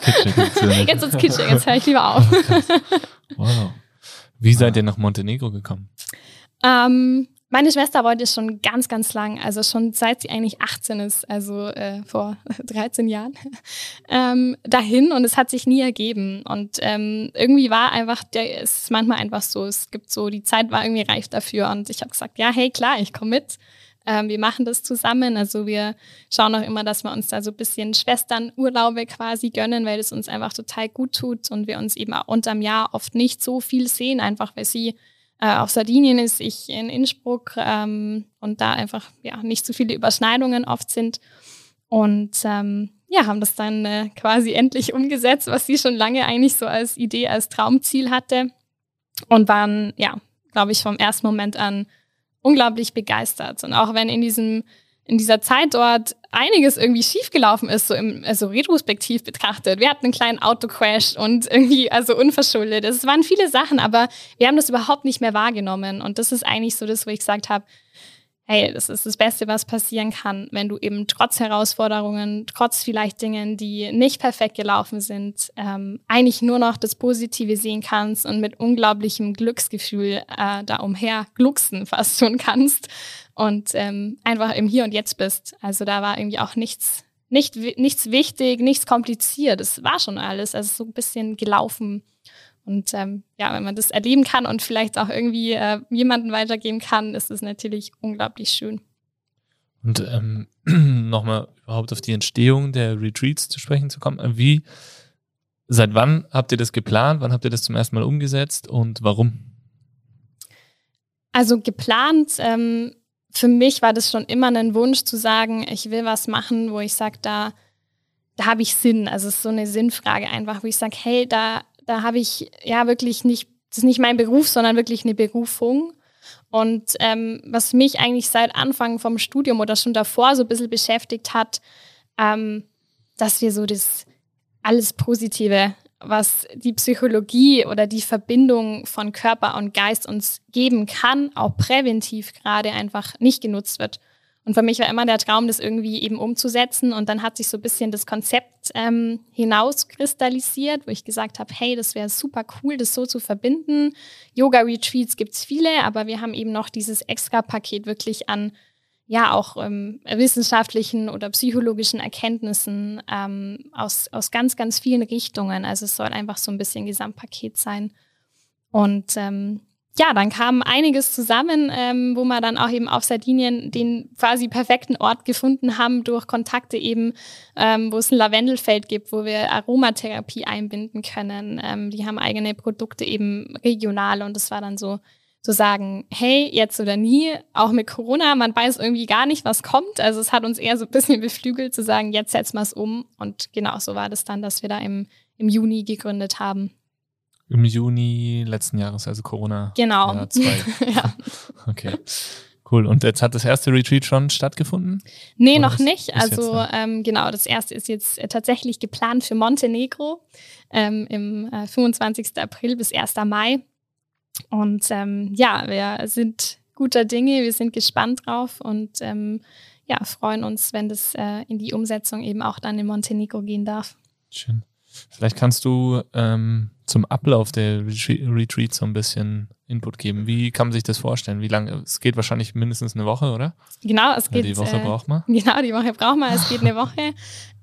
jetzt wird's kitschig, jetzt höre ich lieber auf. wow. Wie seid ihr nach Montenegro gekommen? Ähm, meine Schwester wollte schon ganz, ganz lang, also schon seit sie eigentlich 18 ist, also äh, vor 13 Jahren, ähm, dahin und es hat sich nie ergeben. Und ähm, irgendwie war einfach, der ist manchmal einfach so, es gibt so, die Zeit war irgendwie reif dafür und ich habe gesagt, ja, hey, klar, ich komme mit. Ähm, wir machen das zusammen. Also wir schauen auch immer, dass wir uns da so ein bisschen Schwesternurlaube quasi gönnen, weil es uns einfach total gut tut und wir uns eben auch unterm Jahr oft nicht so viel sehen, einfach weil sie äh, auf Sardinien ist, ich in Innsbruck ähm, und da einfach ja nicht so viele Überschneidungen oft sind. Und ähm, ja, haben das dann äh, quasi endlich umgesetzt, was sie schon lange eigentlich so als Idee, als Traumziel hatte. Und waren, ja, glaube ich, vom ersten Moment an unglaublich begeistert. Und auch wenn in diesem in dieser Zeit dort einiges irgendwie schiefgelaufen ist, so im, also retrospektiv betrachtet. Wir hatten einen kleinen Autocrash und irgendwie, also unverschuldet. Es waren viele Sachen, aber wir haben das überhaupt nicht mehr wahrgenommen. Und das ist eigentlich so das, wo ich gesagt habe, hey, das ist das Beste, was passieren kann, wenn du eben trotz Herausforderungen, trotz vielleicht Dingen, die nicht perfekt gelaufen sind, ähm, eigentlich nur noch das Positive sehen kannst und mit unglaublichem Glücksgefühl äh, da umher glucksen fast schon kannst und ähm, einfach im Hier und Jetzt bist. Also da war irgendwie auch nichts, nicht, nichts wichtig, nichts kompliziert. Es war schon alles, also so ein bisschen gelaufen. Und ähm, ja, wenn man das erleben kann und vielleicht auch irgendwie äh, jemanden weitergeben kann, ist es natürlich unglaublich schön. Und ähm, nochmal überhaupt auf die Entstehung der Retreats zu sprechen zu kommen. Wie, seit wann habt ihr das geplant? Wann habt ihr das zum ersten Mal umgesetzt und warum? Also geplant ähm, für mich war das schon immer ein Wunsch zu sagen, ich will was machen, wo ich sage, da, da habe ich Sinn. Also es ist so eine Sinnfrage einfach, wo ich sage, hey, da, da habe ich ja wirklich nicht, das ist nicht mein Beruf, sondern wirklich eine Berufung. Und ähm, was mich eigentlich seit Anfang vom Studium oder schon davor so ein bisschen beschäftigt hat, ähm, dass wir so das alles Positive was die Psychologie oder die Verbindung von Körper und Geist uns geben kann, auch präventiv gerade einfach nicht genutzt wird. Und für mich war immer der Traum, das irgendwie eben umzusetzen. Und dann hat sich so ein bisschen das Konzept ähm, hinauskristallisiert, wo ich gesagt habe, hey, das wäre super cool, das so zu verbinden. Yoga-Retreats gibt's viele, aber wir haben eben noch dieses Extra-Paket wirklich an ja auch ähm, wissenschaftlichen oder psychologischen Erkenntnissen ähm, aus, aus ganz, ganz vielen Richtungen. Also es soll einfach so ein bisschen Gesamtpaket sein. Und ähm, ja, dann kam einiges zusammen, ähm, wo wir dann auch eben auf Sardinien den quasi perfekten Ort gefunden haben durch Kontakte eben, ähm, wo es ein Lavendelfeld gibt, wo wir Aromatherapie einbinden können. Ähm, die haben eigene Produkte eben regional und das war dann so zu sagen, hey, jetzt oder nie, auch mit Corona, man weiß irgendwie gar nicht, was kommt. Also es hat uns eher so ein bisschen beflügelt zu sagen, jetzt setzen wir es um. Und genau so war das dann, dass wir da im, im Juni gegründet haben. Im Juni letzten Jahres, also Corona. Genau. Jahr zwei. ja. Okay. Cool. Und jetzt hat das erste Retreat schon stattgefunden? Nee, Oder noch nicht. Also ähm, genau, das erste ist jetzt äh, tatsächlich geplant für Montenegro ähm, im äh, 25. April bis 1. Mai. Und ähm, ja, wir sind guter Dinge, wir sind gespannt drauf und ähm, ja, freuen uns, wenn das äh, in die Umsetzung eben auch dann in Montenegro gehen darf. Schön. Vielleicht kannst du ähm, zum Ablauf der Retreat so ein bisschen Input geben. Wie kann man sich das vorstellen? Wie lange? Es geht wahrscheinlich mindestens eine Woche, oder? Genau, es geht. Die Woche äh, braucht man. Genau, die Woche braucht man. Es geht eine Woche.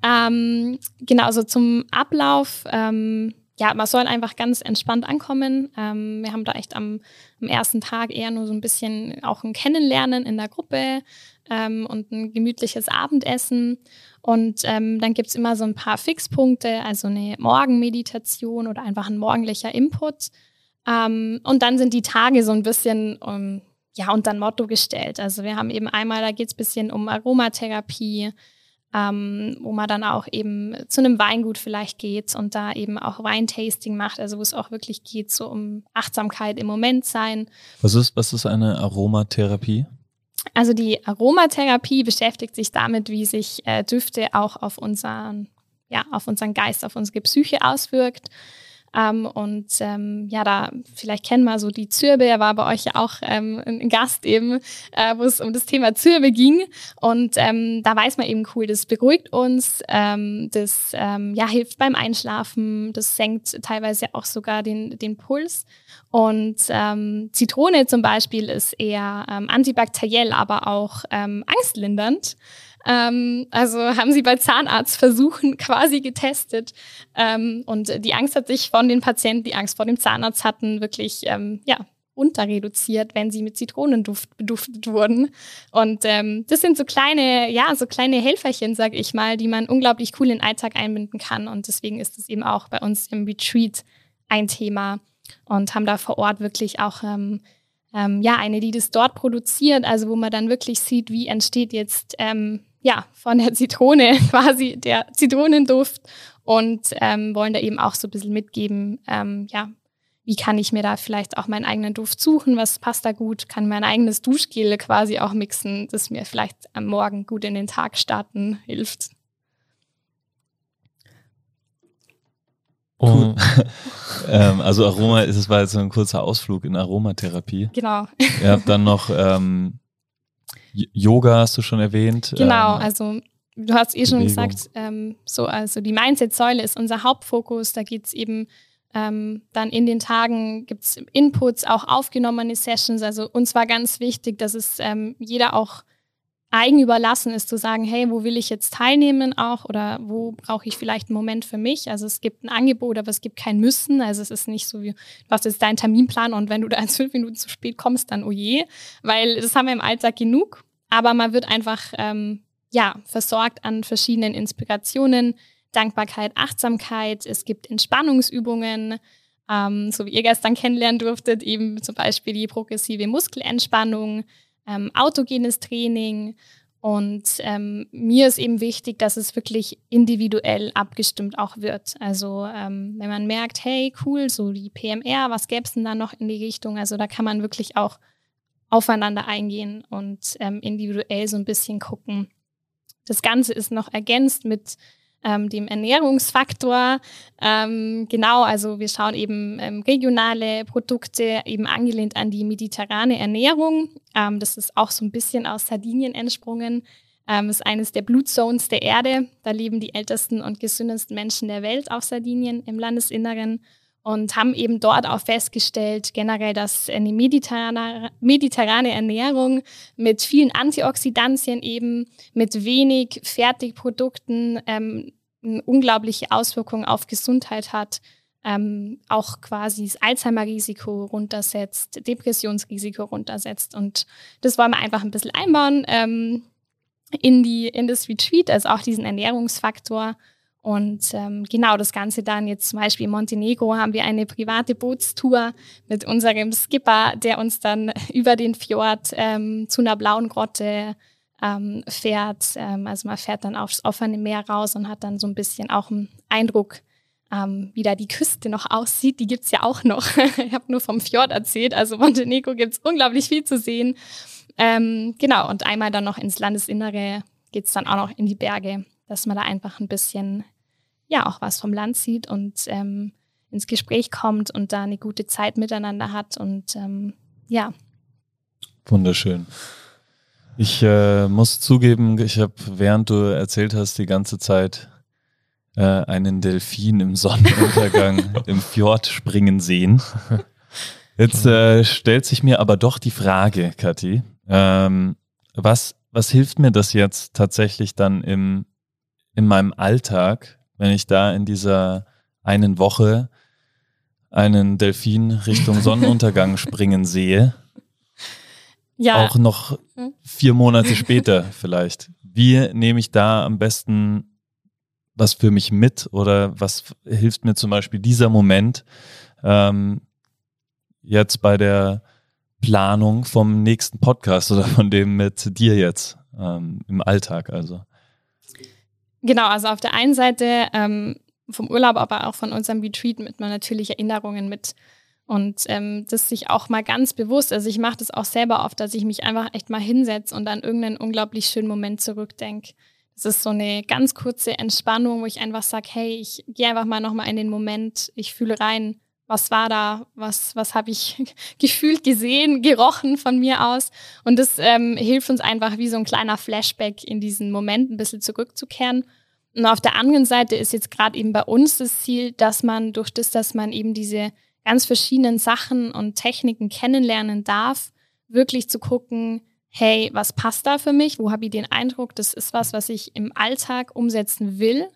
ähm, genau, so zum Ablauf. Ähm, ja, man soll einfach ganz entspannt ankommen. Ähm, wir haben da echt am, am, ersten Tag eher nur so ein bisschen auch ein Kennenlernen in der Gruppe ähm, und ein gemütliches Abendessen. Und ähm, dann gibt's immer so ein paar Fixpunkte, also eine Morgenmeditation oder einfach ein morgendlicher Input. Ähm, und dann sind die Tage so ein bisschen um, ja, unter ein Motto gestellt. Also wir haben eben einmal, da geht's bisschen um Aromatherapie, ähm, wo man dann auch eben zu einem Weingut vielleicht geht und da eben auch Weintasting macht, also wo es auch wirklich geht, so um Achtsamkeit im Moment sein. Was ist, was ist eine Aromatherapie? Also die Aromatherapie beschäftigt sich damit, wie sich äh, Düfte auch auf unseren, ja, auf unseren Geist, auf unsere Psyche auswirkt. Ähm, und ähm, ja, da vielleicht kennen wir so die Zürbe, er war bei euch ja auch ähm, ein Gast eben, äh, wo es um das Thema Zürbe ging. Und ähm, da weiß man eben cool, das beruhigt uns, ähm, das ähm, ja, hilft beim Einschlafen, das senkt teilweise auch sogar den, den Puls. Und ähm, Zitrone zum Beispiel ist eher ähm, antibakteriell, aber auch ähm, angstlindernd. Ähm, also haben sie bei Zahnarztversuchen quasi getestet. Ähm, und die Angst hat sich von den Patienten, die Angst vor dem Zahnarzt hatten, wirklich ähm, ja, unterreduziert, wenn sie mit Zitronenduft beduftet wurden. Und ähm, das sind so kleine, ja, so kleine Helferchen, sag ich mal, die man unglaublich cool in den Alltag einbinden kann. Und deswegen ist es eben auch bei uns im Retreat ein Thema und haben da vor Ort wirklich auch ähm, ähm, ja eine, die das dort produziert, also wo man dann wirklich sieht, wie entsteht jetzt ähm, ja, von der Zitrone quasi der Zitronenduft und ähm, wollen da eben auch so ein bisschen mitgeben, ähm, ja, wie kann ich mir da vielleicht auch meinen eigenen Duft suchen, was passt da gut, kann mein eigenes Duschgel quasi auch mixen, das mir vielleicht am Morgen gut in den Tag starten hilft. Cool. ähm, also Aroma ist es war jetzt so ein kurzer Ausflug in Aromatherapie. Genau. Ihr habt dann noch ähm, Yoga, hast du schon erwähnt. Genau, ähm, also du hast eh schon gesagt, ähm, so also die Mindset-Säule ist unser Hauptfokus. Da geht es eben ähm, dann in den Tagen gibt es Inputs, auch aufgenommene Sessions. Also uns war ganz wichtig, dass es ähm, jeder auch eigen überlassen ist, zu sagen, hey, wo will ich jetzt teilnehmen auch oder wo brauche ich vielleicht einen Moment für mich? Also es gibt ein Angebot, aber es gibt kein Müssen. Also es ist nicht so wie, du hast jetzt deinen Terminplan und wenn du da in fünf Minuten zu spät kommst, dann oh je, weil das haben wir im Alltag genug. Aber man wird einfach ähm, ja versorgt an verschiedenen Inspirationen, Dankbarkeit, Achtsamkeit. Es gibt Entspannungsübungen, ähm, so wie ihr gestern kennenlernen durftet, eben zum Beispiel die progressive Muskelentspannung ähm, autogenes Training. Und ähm, mir ist eben wichtig, dass es wirklich individuell abgestimmt auch wird. Also ähm, wenn man merkt, hey, cool, so die PMR, was gäbe es denn da noch in die Richtung? Also da kann man wirklich auch aufeinander eingehen und ähm, individuell so ein bisschen gucken. Das Ganze ist noch ergänzt mit ähm, dem Ernährungsfaktor. Ähm, genau, also wir schauen eben ähm, regionale Produkte, eben angelehnt an die mediterrane Ernährung. Ähm, das ist auch so ein bisschen aus Sardinien entsprungen. Ähm, ist eines der Blutzones der Erde. Da leben die ältesten und gesündesten Menschen der Welt auf Sardinien im Landesinneren und haben eben dort auch festgestellt, generell, dass eine mediterrane, Ernährung mit vielen Antioxidantien eben, mit wenig Fertigprodukten ähm, eine unglaubliche Auswirkung auf Gesundheit hat, ähm, auch quasi das Alzheimer-Risiko runtersetzt, Depressionsrisiko runtersetzt. Und das wollen wir einfach ein bisschen einbauen ähm, in, die, in das Retreat, also auch diesen Ernährungsfaktor. Und ähm, genau das Ganze dann jetzt zum Beispiel in Montenegro haben wir eine private Bootstour mit unserem Skipper, der uns dann über den Fjord ähm, zu einer blauen Grotte ähm, fährt. Ähm, also man fährt dann aufs offene Meer raus und hat dann so ein bisschen auch einen Eindruck, ähm, wie da die Küste noch aussieht. Die gibt's ja auch noch. ich habe nur vom Fjord erzählt. Also Montenegro gibt's unglaublich viel zu sehen. Ähm, genau, und einmal dann noch ins Landesinnere geht's dann auch noch in die Berge, dass man da einfach ein bisschen ja auch was vom Land sieht und ähm, ins Gespräch kommt und da eine gute Zeit miteinander hat und ähm, ja. Wunderschön. Ich äh, muss zugeben, ich habe, während du erzählt hast, die ganze Zeit äh, einen Delfin im Sonnenuntergang im Fjord springen sehen. Jetzt äh, stellt sich mir aber doch die Frage, Kathi, ähm, was, was hilft mir das jetzt tatsächlich dann im, in meinem Alltag, wenn ich da in dieser einen Woche einen Delfin Richtung Sonnenuntergang springen sehe. Ja. Auch noch hm? vier Monate später vielleicht. Wie nehme ich da am besten was für mich mit oder was hilft mir zum Beispiel dieser Moment ähm, jetzt bei der Planung vom nächsten Podcast oder von dem mit dir jetzt ähm, im Alltag also? Genau, also auf der einen Seite ähm, vom Urlaub, aber auch von unserem Retreat mit man natürlich Erinnerungen mit. Und ähm, das sich auch mal ganz bewusst, also ich mache das auch selber oft, dass ich mich einfach echt mal hinsetze und an irgendeinen unglaublich schönen Moment zurückdenke. Das ist so eine ganz kurze Entspannung, wo ich einfach sage, hey, ich gehe einfach mal nochmal in den Moment, ich fühle rein, was war da, was, was habe ich gefühlt, gesehen, gerochen von mir aus. Und das ähm, hilft uns einfach wie so ein kleiner Flashback in diesen Moment ein bisschen zurückzukehren. Und auf der anderen Seite ist jetzt gerade eben bei uns das Ziel, dass man durch das, dass man eben diese ganz verschiedenen Sachen und Techniken kennenlernen darf, wirklich zu gucken, hey, was passt da für mich? Wo habe ich den Eindruck, das ist was, was ich im Alltag umsetzen will?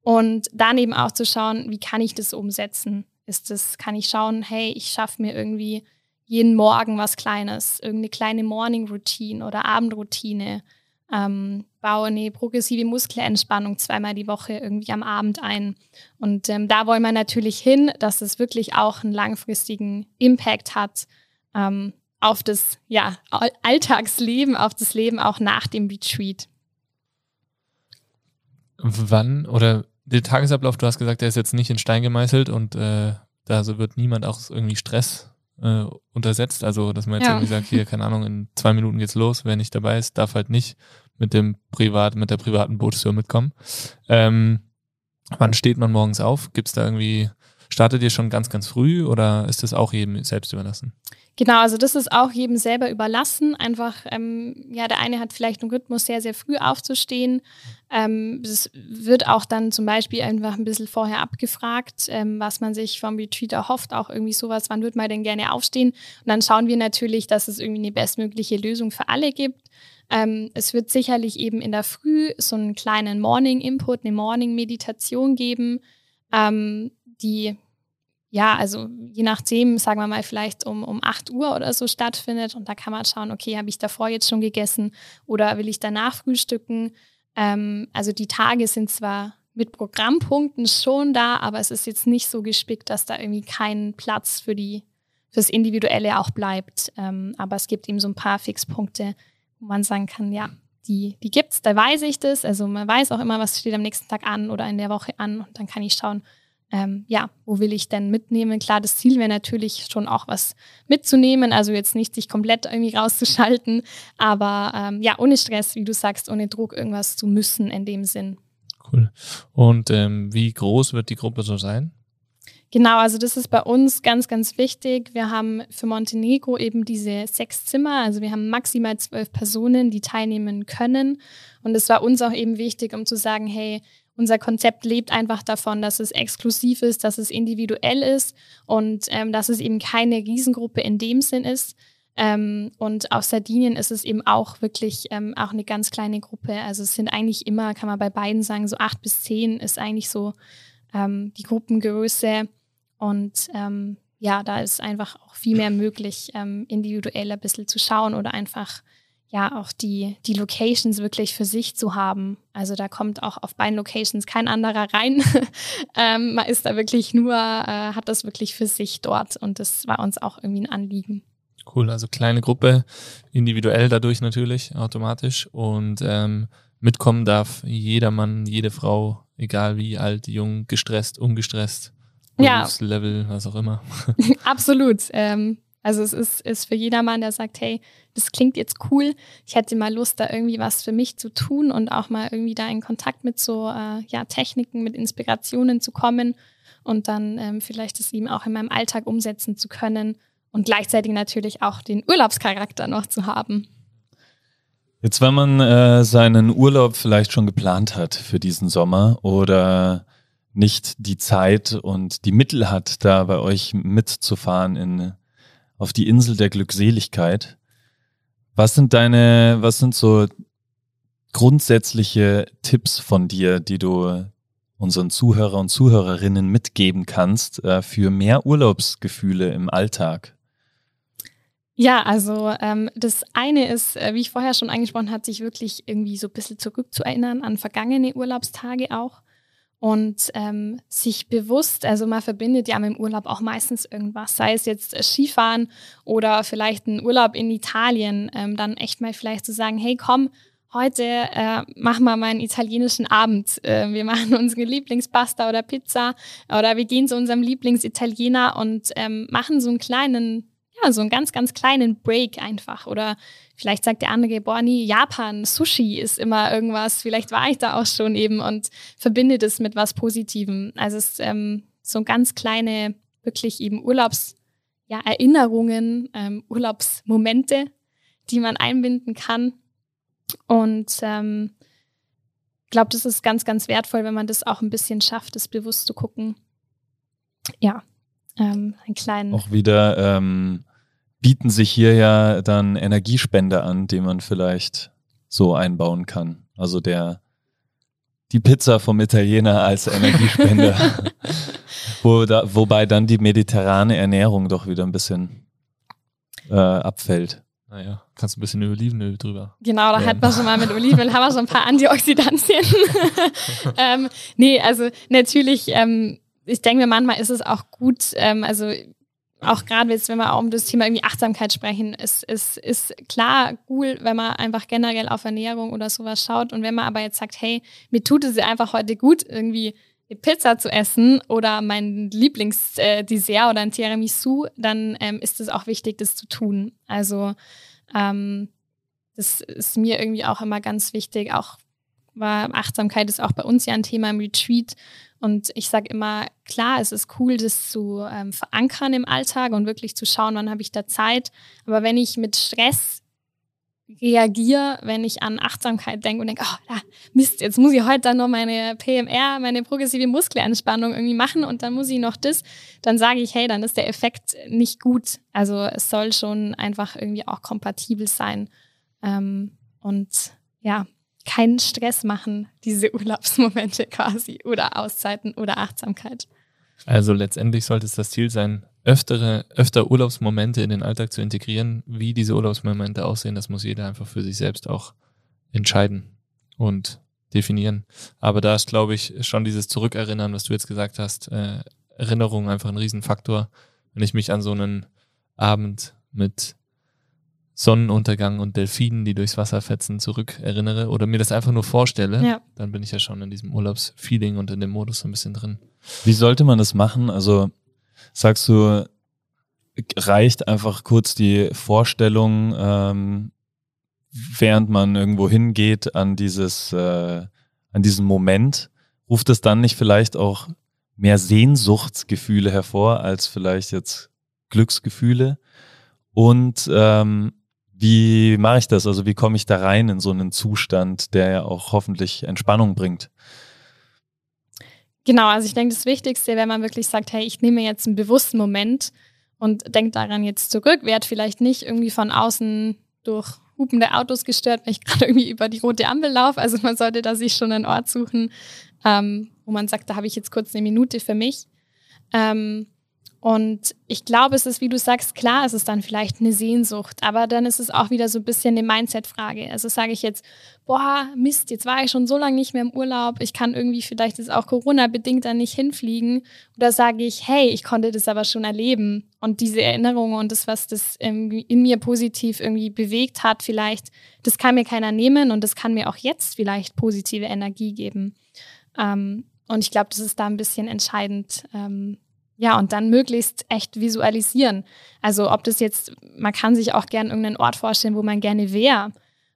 Und dann eben auch zu schauen, wie kann ich das umsetzen? Ist das, kann ich schauen, hey, ich schaffe mir irgendwie jeden Morgen was Kleines, irgendeine kleine Morning Routine oder Abendroutine ähm, baue eine progressive Muskelentspannung zweimal die Woche irgendwie am Abend ein. Und ähm, da wollen wir natürlich hin, dass es wirklich auch einen langfristigen Impact hat ähm, auf das ja, Alltagsleben, auf das Leben auch nach dem Retreat. Wann oder der Tagesablauf, du hast gesagt, der ist jetzt nicht in Stein gemeißelt und äh, da so wird niemand auch irgendwie Stress äh, untersetzt. Also, dass man jetzt ja. irgendwie sagt, hier, keine Ahnung, in zwei Minuten geht's los, wer nicht dabei ist, darf halt nicht mit dem Privat, mit der privaten Bootstour mitkommen. Ähm, wann steht man morgens auf? Gibt's da irgendwie, startet ihr schon ganz, ganz früh oder ist das auch jedem selbst überlassen? Genau, also das ist auch jedem selber überlassen. Einfach, ähm, ja, der eine hat vielleicht einen Rhythmus, sehr, sehr früh aufzustehen. Ähm, es wird auch dann zum Beispiel einfach ein bisschen vorher abgefragt, ähm, was man sich vom Retreat erhofft, auch irgendwie sowas, wann wird man denn gerne aufstehen? Und dann schauen wir natürlich, dass es irgendwie eine bestmögliche Lösung für alle gibt. Ähm, es wird sicherlich eben in der Früh so einen kleinen Morning-Input, eine Morning-Meditation geben, ähm, die ja, also je nachdem, sagen wir mal, vielleicht um, um 8 Uhr oder so stattfindet. Und da kann man schauen, okay, habe ich davor jetzt schon gegessen oder will ich danach frühstücken? Ähm, also die Tage sind zwar mit Programmpunkten schon da, aber es ist jetzt nicht so gespickt, dass da irgendwie kein Platz für die fürs Individuelle auch bleibt. Ähm, aber es gibt eben so ein paar Fixpunkte, wo man sagen kann, ja, die, die gibt's, da weiß ich das. Also man weiß auch immer, was steht am nächsten Tag an oder in der Woche an und dann kann ich schauen, ähm, ja, wo will ich denn mitnehmen? Klar, das Ziel wäre natürlich schon auch was mitzunehmen, also jetzt nicht sich komplett irgendwie rauszuschalten, aber ähm, ja, ohne Stress, wie du sagst, ohne Druck irgendwas zu müssen in dem Sinn. Cool. Und ähm, wie groß wird die Gruppe so sein? Genau, also das ist bei uns ganz, ganz wichtig. Wir haben für Montenegro eben diese sechs Zimmer, also wir haben maximal zwölf Personen, die teilnehmen können. Und es war uns auch eben wichtig, um zu sagen, hey, unser Konzept lebt einfach davon, dass es exklusiv ist, dass es individuell ist und ähm, dass es eben keine Riesengruppe in dem Sinn ist. Ähm, und auf Sardinien ist es eben auch wirklich ähm, auch eine ganz kleine Gruppe. Also es sind eigentlich immer, kann man bei beiden sagen, so acht bis zehn ist eigentlich so ähm, die Gruppengröße. Und ähm, ja, da ist einfach auch viel mehr möglich, ähm, individuell ein bisschen zu schauen oder einfach ja auch die, die Locations wirklich für sich zu haben. Also da kommt auch auf beiden Locations kein anderer rein. ähm, man ist da wirklich nur, äh, hat das wirklich für sich dort und das war uns auch irgendwie ein Anliegen. Cool, also kleine Gruppe, individuell dadurch natürlich, automatisch und ähm, mitkommen darf jeder Mann, jede Frau, egal wie alt, jung, gestresst, ungestresst, Berufslevel, ja. was auch immer. Absolut. Ähm, also es ist, ist für jedermann, der sagt, hey, das klingt jetzt cool, ich hätte mal Lust, da irgendwie was für mich zu tun und auch mal irgendwie da in Kontakt mit so äh, ja, Techniken, mit Inspirationen zu kommen und dann ähm, vielleicht das eben auch in meinem Alltag umsetzen zu können und gleichzeitig natürlich auch den Urlaubscharakter noch zu haben. Jetzt, wenn man äh, seinen Urlaub vielleicht schon geplant hat für diesen Sommer oder nicht die Zeit und die Mittel hat, da bei euch mitzufahren in auf die Insel der Glückseligkeit. Was sind deine, was sind so grundsätzliche Tipps von dir, die du unseren Zuhörer und Zuhörerinnen mitgeben kannst äh, für mehr Urlaubsgefühle im Alltag? Ja, also ähm, das eine ist, äh, wie ich vorher schon angesprochen habe, sich wirklich irgendwie so ein bisschen zurückzuerinnern an vergangene Urlaubstage auch und ähm, sich bewusst, also man verbindet ja mit dem Urlaub auch meistens irgendwas, sei es jetzt äh, Skifahren oder vielleicht ein Urlaub in Italien, ähm, dann echt mal vielleicht zu sagen, hey komm, heute äh, machen wir mal einen italienischen Abend. Äh, wir machen unsere Lieblingspasta oder Pizza oder wir gehen zu unserem Lieblingsitaliener und ähm, machen so einen kleinen ja, so einen ganz, ganz kleinen Break einfach. Oder vielleicht sagt der andere, boah, nee, Japan, Sushi ist immer irgendwas. Vielleicht war ich da auch schon eben und verbinde das mit was Positivem. Also es ähm, so ganz kleine, wirklich eben Urlaubs, ja, ähm, Urlaubsmomente, die man einbinden kann. Und ähm, ich glaube, das ist ganz, ganz wertvoll, wenn man das auch ein bisschen schafft, das bewusst zu gucken. Ja, ähm, einen kleinen. Auch wieder ähm, bieten sich hier ja dann Energiespender an, die man vielleicht so einbauen kann. Also der die Pizza vom Italiener als Energiespender. Wo da, wobei dann die mediterrane Ernährung doch wieder ein bisschen äh, abfällt. Naja, kannst du ein bisschen Olivenöl drüber. Genau, da ja. hat man schon mal mit Olivenöl, haben wir schon ein paar Antioxidantien. ähm, nee, also natürlich, ähm, ich denke mir, manchmal ist es auch gut, ähm, also auch gerade jetzt, wenn wir auch um das Thema irgendwie Achtsamkeit sprechen, ist, ist, ist klar cool, wenn man einfach generell auf Ernährung oder sowas schaut. Und wenn man aber jetzt sagt, hey, mir tut es einfach heute gut, irgendwie Pizza zu essen oder mein Lieblingsdessert oder ein Tiramisu, dann ähm, ist es auch wichtig, das zu tun. Also ähm, das ist mir irgendwie auch immer ganz wichtig. Auch war Achtsamkeit ist auch bei uns ja ein Thema im Retreat. Und ich sage immer, klar, es ist cool, das zu ähm, verankern im Alltag und wirklich zu schauen, wann habe ich da Zeit. Aber wenn ich mit Stress reagiere, wenn ich an Achtsamkeit denke und denke, oh, ja, Mist, jetzt muss ich heute dann noch meine PMR, meine progressive Muskelentspannung irgendwie machen und dann muss ich noch das, dann sage ich, hey, dann ist der Effekt nicht gut. Also es soll schon einfach irgendwie auch kompatibel sein. Ähm, und ja, keinen Stress machen, diese Urlaubsmomente quasi oder Auszeiten oder Achtsamkeit. Also letztendlich sollte es das Ziel sein, öftere, öfter Urlaubsmomente in den Alltag zu integrieren. Wie diese Urlaubsmomente aussehen, das muss jeder einfach für sich selbst auch entscheiden und definieren. Aber da ist, glaube ich, schon dieses Zurückerinnern, was du jetzt gesagt hast, äh, Erinnerung einfach ein Riesenfaktor. Wenn ich mich an so einen Abend mit Sonnenuntergang und Delfinen, die durchs Wasser fetzen, zurückerinnere oder mir das einfach nur vorstelle, ja. dann bin ich ja schon in diesem Urlaubsfeeling und in dem Modus so ein bisschen drin. Wie sollte man das machen? Also sagst du, reicht einfach kurz die Vorstellung, ähm, während man irgendwo hingeht an dieses, äh, an diesen Moment, ruft es dann nicht vielleicht auch mehr Sehnsuchtsgefühle hervor als vielleicht jetzt Glücksgefühle? Und ähm, wie mache ich das? Also wie komme ich da rein in so einen Zustand, der ja auch hoffentlich Entspannung bringt? Genau, also ich denke, das Wichtigste, wenn man wirklich sagt, hey, ich nehme jetzt einen bewussten Moment und denke daran jetzt zurück, werde vielleicht nicht irgendwie von außen durch hupende Autos gestört, wenn ich gerade irgendwie über die rote Ampel laufe. Also man sollte da sich schon einen Ort suchen, ähm, wo man sagt, da habe ich jetzt kurz eine Minute für mich. Ähm, und ich glaube, es ist, wie du sagst, klar, es ist dann vielleicht eine Sehnsucht, aber dann ist es auch wieder so ein bisschen eine Mindset-Frage. Also sage ich jetzt, boah, Mist, jetzt war ich schon so lange nicht mehr im Urlaub, ich kann irgendwie vielleicht jetzt auch Corona-bedingt dann nicht hinfliegen. Oder sage ich, hey, ich konnte das aber schon erleben und diese Erinnerungen und das, was das in mir positiv irgendwie bewegt hat, vielleicht, das kann mir keiner nehmen und das kann mir auch jetzt vielleicht positive Energie geben. Ähm, und ich glaube, das ist da ein bisschen entscheidend, ähm, ja, und dann möglichst echt visualisieren. Also ob das jetzt, man kann sich auch gerne irgendeinen Ort vorstellen, wo man gerne wäre.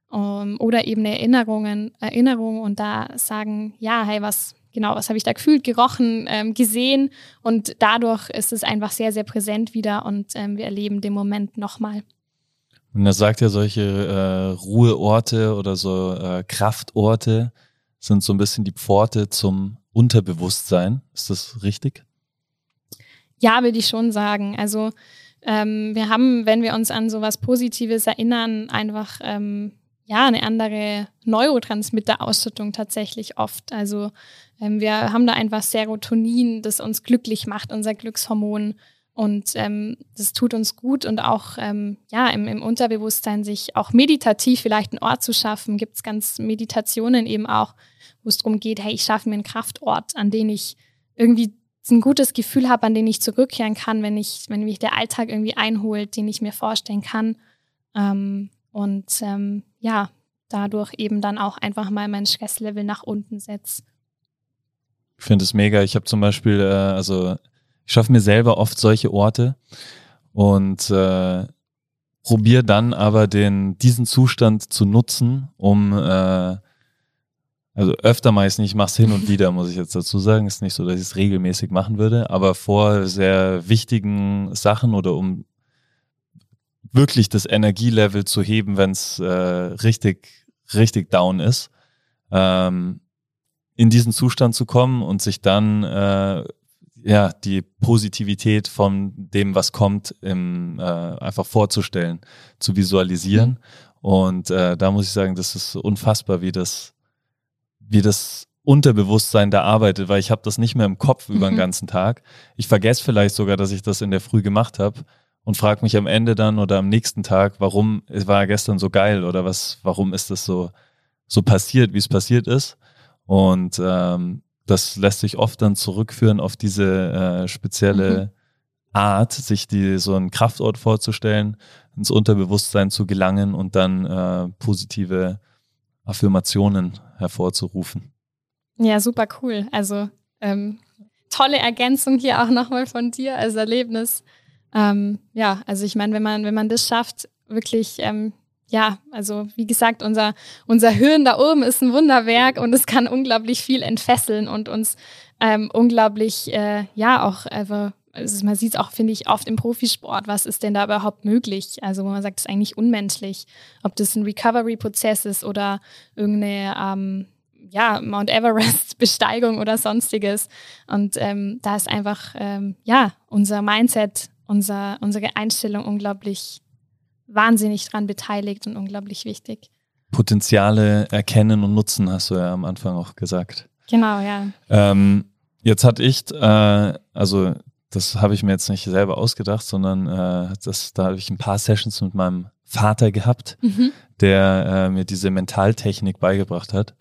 Um, ähm, oder eben Erinnerungen, Erinnerung und da sagen, ja, hey, was, genau, was habe ich da gefühlt, gerochen, ähm, gesehen und dadurch ist es einfach sehr, sehr präsent wieder und ähm, wir erleben den Moment nochmal. Und er sagt ja, solche äh, Ruheorte oder so äh, Kraftorte sind so ein bisschen die Pforte zum Unterbewusstsein. Ist das richtig? Ja, würde ich schon sagen. Also ähm, wir haben, wenn wir uns an so was Positives erinnern, einfach ähm, ja eine andere Neurotransmitterausschüttung tatsächlich oft. Also ähm, wir haben da einfach Serotonin, das uns glücklich macht, unser Glückshormon. Und ähm, das tut uns gut und auch ähm, ja im, im Unterbewusstsein sich auch meditativ vielleicht einen Ort zu schaffen. Gibt es ganz Meditationen eben auch, wo es darum geht, hey, ich schaffe mir einen Kraftort, an den ich irgendwie ein gutes Gefühl habe, an den ich zurückkehren kann, wenn ich, wenn mich der Alltag irgendwie einholt, den ich mir vorstellen kann. Ähm, und ähm, ja, dadurch eben dann auch einfach mal mein Stresslevel nach unten setze. Ich finde es mega. Ich habe zum Beispiel, äh, also ich schaffe mir selber oft solche Orte und äh, probiere dann aber den, diesen Zustand zu nutzen, um äh, also öfter meist nicht, ich mache es hin und wieder, muss ich jetzt dazu sagen. Ist nicht so, dass ich es regelmäßig machen würde, aber vor sehr wichtigen Sachen oder um wirklich das Energielevel zu heben, wenn es äh, richtig, richtig down ist, ähm, in diesen Zustand zu kommen und sich dann äh, ja die Positivität von dem, was kommt, im, äh, einfach vorzustellen, zu visualisieren. Mhm. Und äh, da muss ich sagen, das ist unfassbar, wie das wie das Unterbewusstsein da arbeitet, weil ich habe das nicht mehr im Kopf über den mhm. ganzen Tag. Ich vergesse vielleicht sogar, dass ich das in der Früh gemacht habe und frage mich am Ende dann oder am nächsten Tag, warum es war gestern so geil oder was, warum ist das so so passiert, wie es passiert ist. Und ähm, das lässt sich oft dann zurückführen auf diese äh, spezielle mhm. Art, sich die so einen Kraftort vorzustellen, ins Unterbewusstsein zu gelangen und dann äh, positive Affirmationen hervorzurufen. Ja, super cool. Also ähm, tolle Ergänzung hier auch nochmal von dir als Erlebnis. Ähm, ja, also ich meine, wenn man, wenn man das schafft, wirklich, ähm, ja, also wie gesagt, unser, unser Hirn da oben ist ein Wunderwerk und es kann unglaublich viel entfesseln und uns ähm, unglaublich, äh, ja, auch einfach also man sieht es auch, finde ich, oft im Profisport, was ist denn da überhaupt möglich? Also wo man sagt, es ist eigentlich unmenschlich, ob das ein Recovery-Prozess ist oder irgendeine ähm, ja, Mount Everest-Besteigung oder sonstiges. Und ähm, da ist einfach ähm, ja unser Mindset, unser, unsere Einstellung unglaublich wahnsinnig dran beteiligt und unglaublich wichtig. Potenziale erkennen und nutzen, hast du ja am Anfang auch gesagt. Genau, ja. Ähm, jetzt hatte ich, äh, also das habe ich mir jetzt nicht selber ausgedacht, sondern äh, das, da habe ich ein paar Sessions mit meinem Vater gehabt, mhm. der äh, mir diese Mentaltechnik beigebracht hat.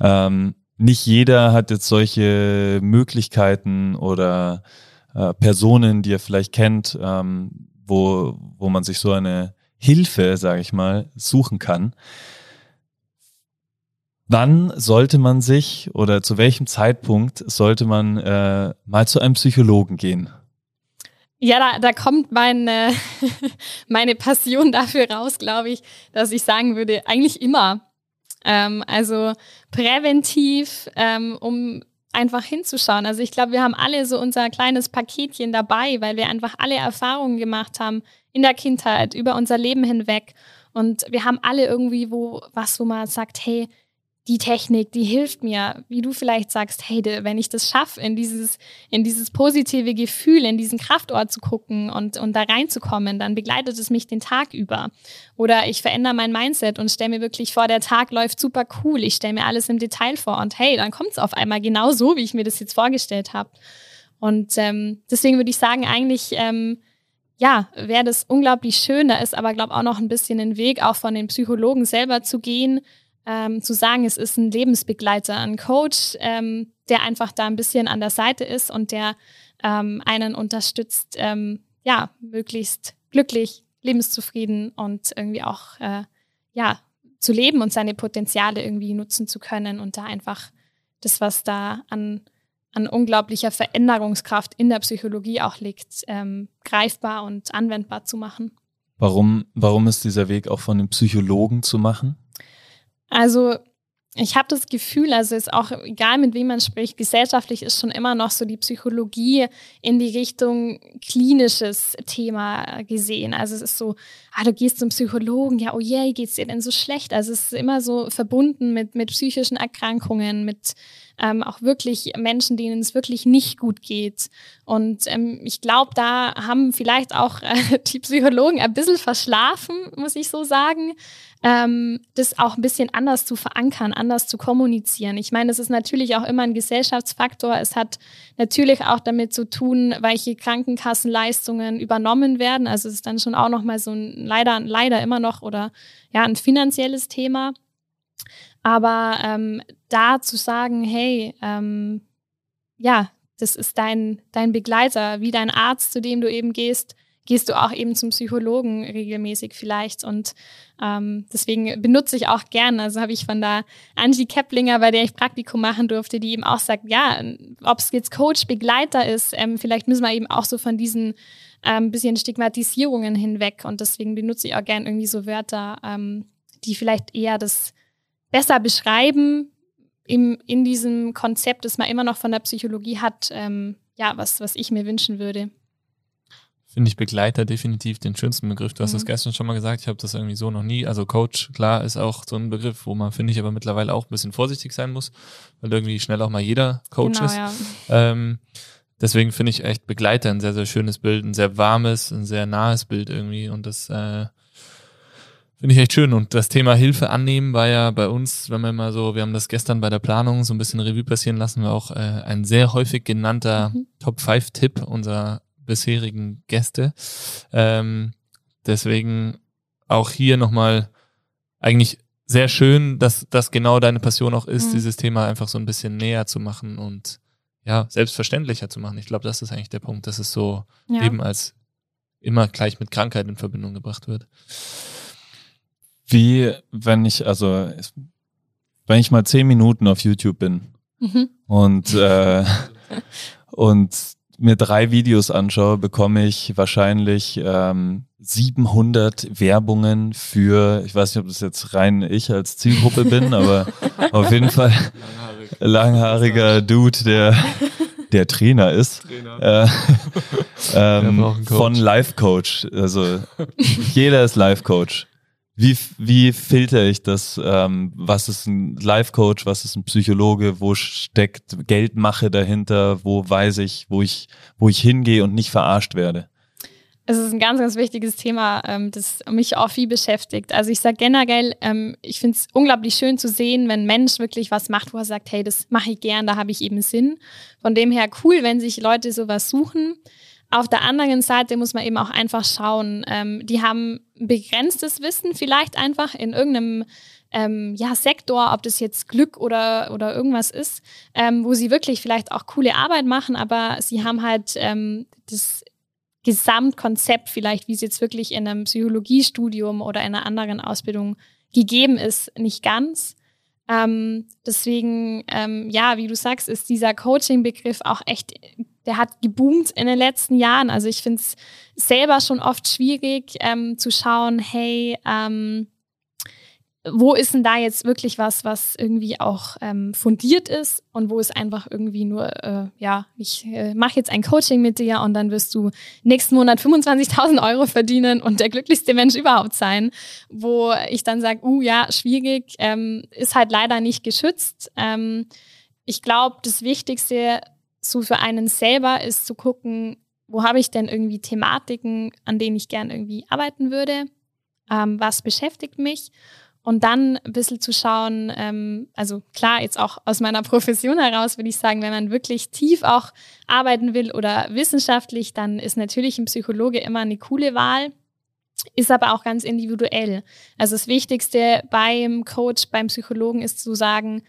Ähm, nicht jeder hat jetzt solche Möglichkeiten oder äh, Personen, die er vielleicht kennt, ähm, wo, wo man sich so eine Hilfe, sage ich mal, suchen kann. Wann sollte man sich oder zu welchem Zeitpunkt sollte man äh, mal zu einem Psychologen gehen? Ja, da, da kommt meine, meine Passion dafür raus, glaube ich, dass ich sagen würde, eigentlich immer. Ähm, also präventiv, ähm, um einfach hinzuschauen. Also ich glaube, wir haben alle so unser kleines Paketchen dabei, weil wir einfach alle Erfahrungen gemacht haben in der Kindheit, über unser Leben hinweg. Und wir haben alle irgendwie wo was, wo man sagt, hey, die Technik, die hilft mir, wie du vielleicht sagst, hey, wenn ich das schaffe, in dieses, in dieses positive Gefühl, in diesen Kraftort zu gucken und, und da reinzukommen, dann begleitet es mich den Tag über. Oder ich verändere mein Mindset und stelle mir wirklich vor, der Tag läuft super cool, ich stelle mir alles im Detail vor und hey, dann kommt es auf einmal genau so, wie ich mir das jetzt vorgestellt habe. Und ähm, deswegen würde ich sagen, eigentlich, ähm, ja, wäre das unglaublich schön. Da ist aber, glaube ich, auch noch ein bisschen ein Weg, auch von den Psychologen selber zu gehen, ähm, zu sagen, es ist ein Lebensbegleiter, ein Coach, ähm, der einfach da ein bisschen an der Seite ist und der ähm, einen unterstützt, ähm, ja, möglichst glücklich, lebenszufrieden und irgendwie auch, äh, ja, zu leben und seine Potenziale irgendwie nutzen zu können und da einfach das, was da an, an unglaublicher Veränderungskraft in der Psychologie auch liegt, ähm, greifbar und anwendbar zu machen. Warum, warum ist dieser Weg auch von den Psychologen zu machen? Also ich habe das Gefühl, also ist auch egal, mit wem man spricht, gesellschaftlich ist schon immer noch so die Psychologie in die Richtung klinisches Thema gesehen. Also es ist so, ah, du gehst zum Psychologen, ja, oh je, geht's dir denn so schlecht? Also es ist immer so verbunden mit, mit psychischen Erkrankungen, mit ähm, auch wirklich Menschen, denen es wirklich nicht gut geht. Und ähm, ich glaube, da haben vielleicht auch äh, die Psychologen ein bisschen verschlafen, muss ich so sagen ähm, das auch ein bisschen anders zu verankern, anders zu kommunizieren. Ich meine, es ist natürlich auch immer ein Gesellschaftsfaktor. Es hat natürlich auch damit zu tun, welche Krankenkassenleistungen übernommen werden. Also es ist dann schon auch nochmal so ein leider, leider immer noch oder ja, ein finanzielles Thema. Aber ähm, da zu sagen, hey, ähm, ja, das ist dein, dein Begleiter, wie dein Arzt, zu dem du eben gehst, gehst du auch eben zum Psychologen regelmäßig vielleicht. Und ähm, deswegen benutze ich auch gern. Also habe ich von der Angie Keplinger, bei der ich Praktikum machen durfte, die eben auch sagt, ja, ob es jetzt Coach, Begleiter ist, ähm, vielleicht müssen wir eben auch so von diesen ähm, bisschen Stigmatisierungen hinweg. Und deswegen benutze ich auch gern irgendwie so Wörter, ähm, die vielleicht eher das besser beschreiben im, in diesem Konzept, das man immer noch von der Psychologie hat, ähm, ja, was, was ich mir wünschen würde finde ich Begleiter definitiv den schönsten Begriff. Du hast mhm. das gestern schon mal gesagt, ich habe das irgendwie so noch nie. Also Coach, klar, ist auch so ein Begriff, wo man, finde ich, aber mittlerweile auch ein bisschen vorsichtig sein muss, weil irgendwie schnell auch mal jeder Coach genau, ist. Ja. Ähm, deswegen finde ich echt Begleiter ein sehr, sehr schönes Bild, ein sehr warmes, ein sehr nahes Bild irgendwie. Und das äh, finde ich echt schön. Und das Thema Hilfe annehmen war ja bei uns, wenn wir mal so, wir haben das gestern bei der Planung so ein bisschen Revue passieren lassen, war auch äh, ein sehr häufig genannter mhm. Top-5-Tipp unserer bisherigen Gäste. Ähm, deswegen auch hier nochmal eigentlich sehr schön, dass das genau deine Passion auch ist, mhm. dieses Thema einfach so ein bisschen näher zu machen und ja, selbstverständlicher zu machen. Ich glaube, das ist eigentlich der Punkt, dass es so ja. eben als immer gleich mit Krankheit in Verbindung gebracht wird. Wie, wenn ich, also, wenn ich mal zehn Minuten auf YouTube bin mhm. und äh, und mir drei Videos anschaue, bekomme ich wahrscheinlich ähm, 700 Werbungen für, ich weiß nicht, ob das jetzt rein ich als Zielgruppe bin, aber auf jeden Fall langhaariger Dude, der der Trainer ist. Trainer. Äh, ähm, von Life Coach. Also jeder ist Life Coach. Wie, wie filter ich das? Ähm, was ist ein Life Coach? Was ist ein Psychologe? Wo steckt Geldmache dahinter? Wo weiß ich, wo ich, wo ich hingehe und nicht verarscht werde? Es ist ein ganz, ganz wichtiges Thema, ähm, das mich auch viel beschäftigt. Also ich sage generell, ähm, ich finde es unglaublich schön zu sehen, wenn ein Mensch wirklich was macht, wo er sagt, hey, das mache ich gern, da habe ich eben Sinn. Von dem her cool, wenn sich Leute sowas suchen. Auf der anderen Seite muss man eben auch einfach schauen, ähm, die haben begrenztes Wissen vielleicht einfach in irgendeinem ähm, ja, Sektor, ob das jetzt Glück oder, oder irgendwas ist, ähm, wo sie wirklich vielleicht auch coole Arbeit machen, aber sie haben halt ähm, das Gesamtkonzept vielleicht, wie es jetzt wirklich in einem Psychologiestudium oder in einer anderen Ausbildung gegeben ist, nicht ganz. Ähm, deswegen, ähm, ja, wie du sagst, ist dieser Coaching-Begriff auch echt, der hat geboomt in den letzten Jahren. Also ich finde es selber schon oft schwierig ähm, zu schauen, hey, ähm, wo ist denn da jetzt wirklich was, was irgendwie auch ähm, fundiert ist und wo ist einfach irgendwie nur, äh, ja, ich äh, mache jetzt ein Coaching mit dir und dann wirst du nächsten Monat 25.000 Euro verdienen und der glücklichste Mensch überhaupt sein, wo ich dann sage, uh ja, schwierig, ähm, ist halt leider nicht geschützt. Ähm, ich glaube, das Wichtigste so für einen selber ist zu gucken, wo habe ich denn irgendwie Thematiken, an denen ich gern irgendwie arbeiten würde, ähm, was beschäftigt mich und dann ein bisschen zu schauen, ähm, also klar, jetzt auch aus meiner Profession heraus würde ich sagen, wenn man wirklich tief auch arbeiten will oder wissenschaftlich, dann ist natürlich ein Psychologe immer eine coole Wahl, ist aber auch ganz individuell. Also das Wichtigste beim Coach, beim Psychologen ist zu sagen,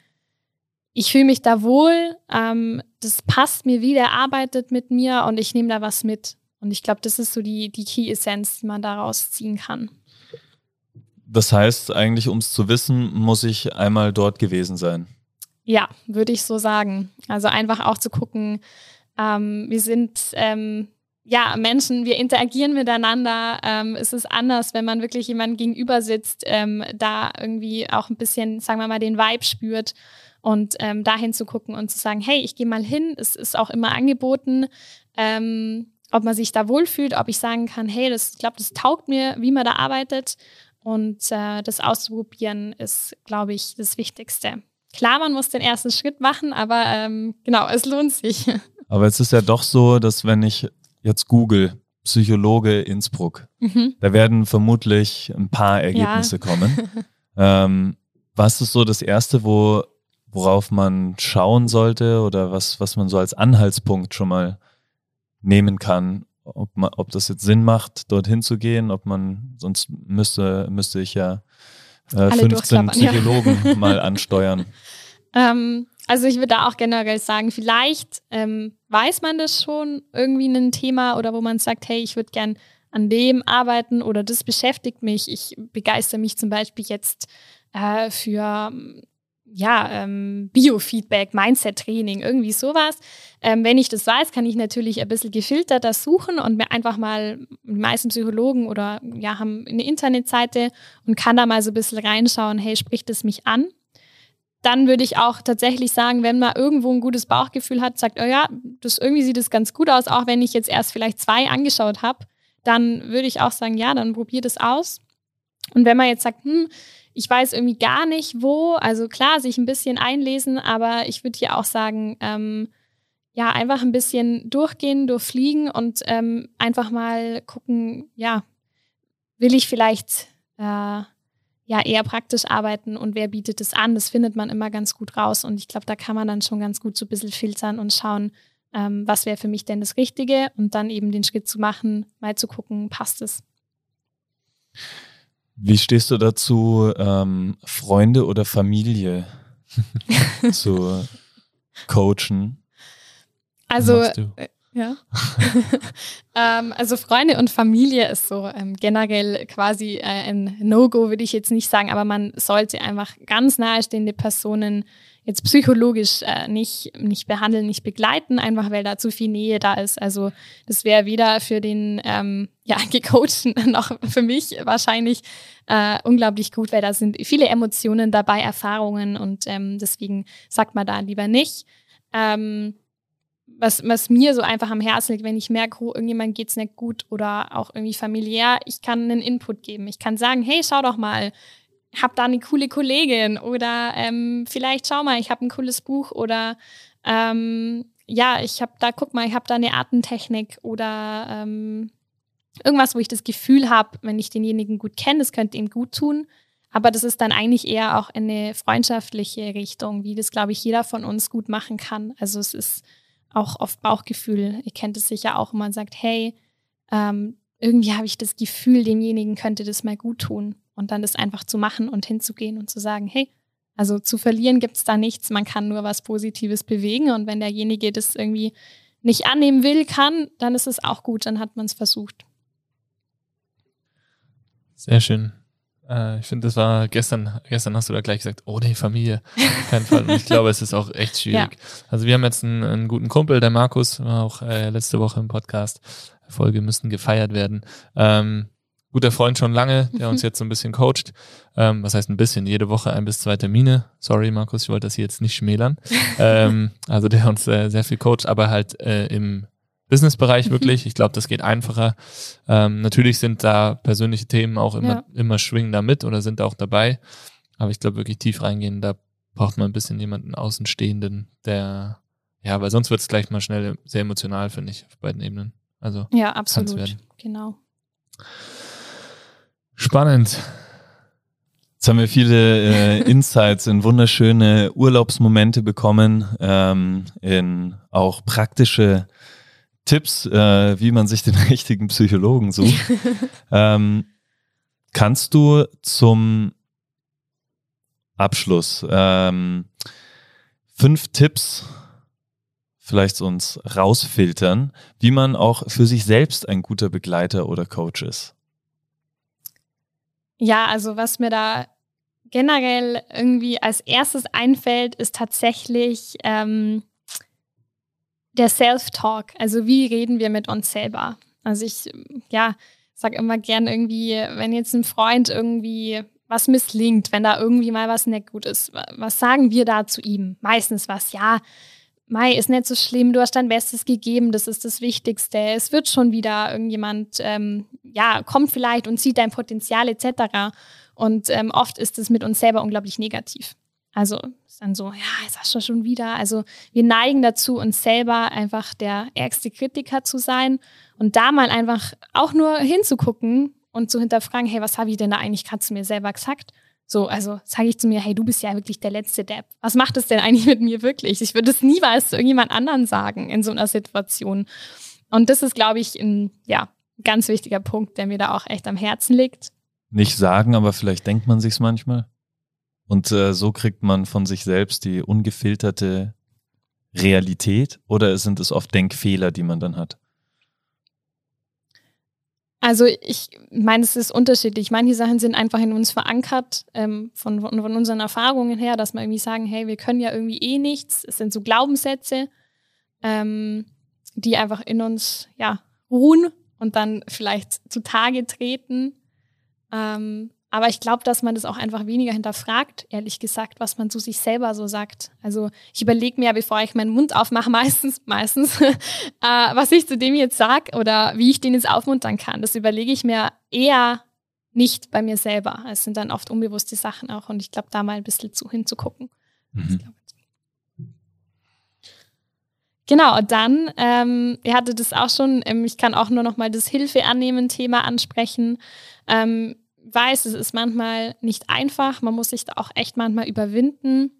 ich fühle mich da wohl, ähm, das passt mir wie, der arbeitet mit mir und ich nehme da was mit. Und ich glaube, das ist so die, die Key-Essenz, die man daraus ziehen kann. Das heißt, eigentlich, um es zu wissen, muss ich einmal dort gewesen sein. Ja, würde ich so sagen. Also einfach auch zu gucken, ähm, wir sind ähm, ja Menschen, wir interagieren miteinander. Ähm, es ist anders, wenn man wirklich jemandem gegenüber sitzt, ähm, da irgendwie auch ein bisschen, sagen wir mal, den Vibe spürt und ähm, dahin zu gucken und zu sagen, hey, ich gehe mal hin. Es ist auch immer angeboten. Ähm, ob man sich da wohlfühlt, ob ich sagen kann, hey, das, glaube, das taugt mir, wie man da arbeitet. Und äh, das auszuprobieren ist, glaube ich, das Wichtigste. Klar, man muss den ersten Schritt machen, aber ähm, genau, es lohnt sich. Aber es ist ja doch so, dass wenn ich jetzt google, Psychologe Innsbruck, mhm. da werden vermutlich ein paar Ergebnisse ja. kommen. ähm, was ist so das Erste, wo, worauf man schauen sollte oder was, was man so als Anhaltspunkt schon mal nehmen kann, ob, man, ob das jetzt Sinn macht, dorthin zu gehen, ob man, sonst müsste, müsste ich ja äh, 15 Psychologen ja. mal ansteuern. Ähm, also ich würde da auch generell sagen, vielleicht ähm, weiß man das schon irgendwie ein Thema oder wo man sagt, hey, ich würde gern an dem arbeiten oder das beschäftigt mich. Ich begeister mich zum Beispiel jetzt äh, für ja, ähm, Biofeedback, Mindset-Training, irgendwie sowas. Ähm, wenn ich das weiß, kann ich natürlich ein bisschen gefilterter suchen und mir einfach mal, die meisten Psychologen oder ja, haben eine Internetseite und kann da mal so ein bisschen reinschauen, hey, spricht es mich an? Dann würde ich auch tatsächlich sagen, wenn man irgendwo ein gutes Bauchgefühl hat, sagt, oh ja, das irgendwie sieht es ganz gut aus, auch wenn ich jetzt erst vielleicht zwei angeschaut habe, dann würde ich auch sagen, ja, dann probier das aus. Und wenn man jetzt sagt, hm, ich weiß irgendwie gar nicht, wo. Also klar, sich ein bisschen einlesen, aber ich würde hier auch sagen, ähm, ja, einfach ein bisschen durchgehen, durchfliegen und ähm, einfach mal gucken, ja, will ich vielleicht äh, ja eher praktisch arbeiten und wer bietet es an? Das findet man immer ganz gut raus und ich glaube, da kann man dann schon ganz gut so ein bisschen filtern und schauen, ähm, was wäre für mich denn das Richtige und dann eben den Schritt zu machen, mal zu gucken, passt es. Wie stehst du dazu, ähm, Freunde oder Familie zu coachen? Also, äh, ja. ähm, also Freunde und Familie ist so ähm, generell quasi äh, ein No-Go, würde ich jetzt nicht sagen, aber man sollte einfach ganz nahestehende Personen jetzt psychologisch äh, nicht, nicht behandeln, nicht begleiten, einfach weil da zu viel Nähe da ist. Also das wäre weder für den ähm, ja, gecoachten noch für mich wahrscheinlich äh, unglaublich gut, weil da sind viele Emotionen dabei, Erfahrungen und ähm, deswegen sagt man da lieber nicht. Ähm, was, was mir so einfach am Herzen liegt, wenn ich merke, oh, irgendjemand geht's nicht gut oder auch irgendwie familiär, ich kann einen Input geben. Ich kann sagen, hey, schau doch mal, hab da eine coole Kollegin oder ähm, vielleicht schau mal, ich habe ein cooles Buch oder ähm, ja, ich habe da, guck mal, ich habe da eine Artentechnik oder ähm, irgendwas, wo ich das Gefühl habe, wenn ich denjenigen gut kenne, das könnte ihm gut tun. Aber das ist dann eigentlich eher auch eine freundschaftliche Richtung, wie das, glaube ich, jeder von uns gut machen kann. Also es ist auch oft Bauchgefühl. Ihr kennt es sicher auch, wenn man sagt, hey, ähm, irgendwie habe ich das Gefühl, demjenigen könnte das mal gut tun. Und dann das einfach zu machen und hinzugehen und zu sagen, hey, also zu verlieren gibt es da nichts, man kann nur was Positives bewegen. Und wenn derjenige das irgendwie nicht annehmen will, kann, dann ist es auch gut, dann hat man es versucht. Sehr schön. Äh, ich finde, das war gestern, gestern hast du da gleich gesagt, oh, die Familie. Kein Fall. Und ich glaube, es ist auch echt schwierig. Ja. Also wir haben jetzt einen, einen, guten Kumpel, der Markus, war auch äh, letzte Woche im Podcast. Folge müssen gefeiert werden. Ähm, guter Freund schon lange, der uns jetzt so ein bisschen coacht. Ähm, was heißt ein bisschen? Jede Woche ein bis zwei Termine. Sorry, Markus, ich wollte das hier jetzt nicht schmälern. ähm, also der uns äh, sehr viel coacht, aber halt äh, im Businessbereich mhm. wirklich. Ich glaube, das geht einfacher. Ähm, natürlich sind da persönliche Themen auch immer, ja. immer schwingen da mit oder sind auch dabei. Aber ich glaube, wirklich tief reingehen, da braucht man ein bisschen jemanden Außenstehenden, der, ja, weil sonst wird es gleich mal schnell sehr emotional, finde ich, auf beiden Ebenen. Also, ja, absolut. Genau. Spannend. Jetzt haben wir viele äh, Insights in wunderschöne Urlaubsmomente bekommen, ähm, in auch praktische Tipps, äh, wie man sich den richtigen Psychologen sucht. ähm, kannst du zum Abschluss ähm, fünf Tipps vielleicht uns rausfiltern, wie man auch für sich selbst ein guter Begleiter oder Coach ist? Ja, also was mir da generell irgendwie als erstes einfällt, ist tatsächlich ähm, der Self-Talk. Also wie reden wir mit uns selber? Also ich, ja, sag immer gern irgendwie, wenn jetzt ein Freund irgendwie was misslingt, wenn da irgendwie mal was nicht gut ist, was sagen wir da zu ihm? Meistens was, ja, Mai ist nicht so schlimm, du hast dein Bestes gegeben, das ist das Wichtigste. Es wird schon wieder irgendjemand, ähm, ja, kommt vielleicht und sieht dein Potenzial etc. Und ähm, oft ist es mit uns selber unglaublich negativ. Also ist dann so, ja, hast du schon wieder. Also wir neigen dazu, uns selber einfach der ärgste Kritiker zu sein und da mal einfach auch nur hinzugucken und zu hinterfragen, hey, was habe ich denn da eigentlich gerade zu mir selber gesagt? So, also sage ich zu mir, hey, du bist ja wirklich der letzte Depp. Was macht es denn eigentlich mit mir wirklich? Ich würde es niemals zu irgendjemand anderen sagen in so einer Situation. Und das ist, glaube ich, ein ja, ganz wichtiger Punkt, der mir da auch echt am Herzen liegt. Nicht sagen, aber vielleicht denkt man sich's manchmal. Und äh, so kriegt man von sich selbst die ungefilterte Realität oder sind es oft Denkfehler, die man dann hat? Also ich meine, es ist unterschiedlich. Manche Sachen sind einfach in uns verankert, ähm, von, von, unseren Erfahrungen her, dass wir irgendwie sagen, hey, wir können ja irgendwie eh nichts. Es sind so Glaubenssätze, ähm, die einfach in uns ja, ruhen und dann vielleicht zutage treten. Ähm, aber ich glaube, dass man das auch einfach weniger hinterfragt, ehrlich gesagt, was man zu sich selber so sagt. Also ich überlege mir, bevor ich meinen Mund aufmache, meistens, meistens, äh, was ich zu dem jetzt sage oder wie ich den jetzt aufmuntern kann. Das überlege ich mir eher nicht bei mir selber. Es sind dann oft unbewusste Sachen auch und ich glaube, da mal ein bisschen zu hinzugucken. Mhm. Genau, dann, ähm, ihr hattet das auch schon, ähm, ich kann auch nur noch mal das Hilfe annehmen Thema ansprechen. Ähm, weiß, es ist manchmal nicht einfach, man muss sich da auch echt manchmal überwinden,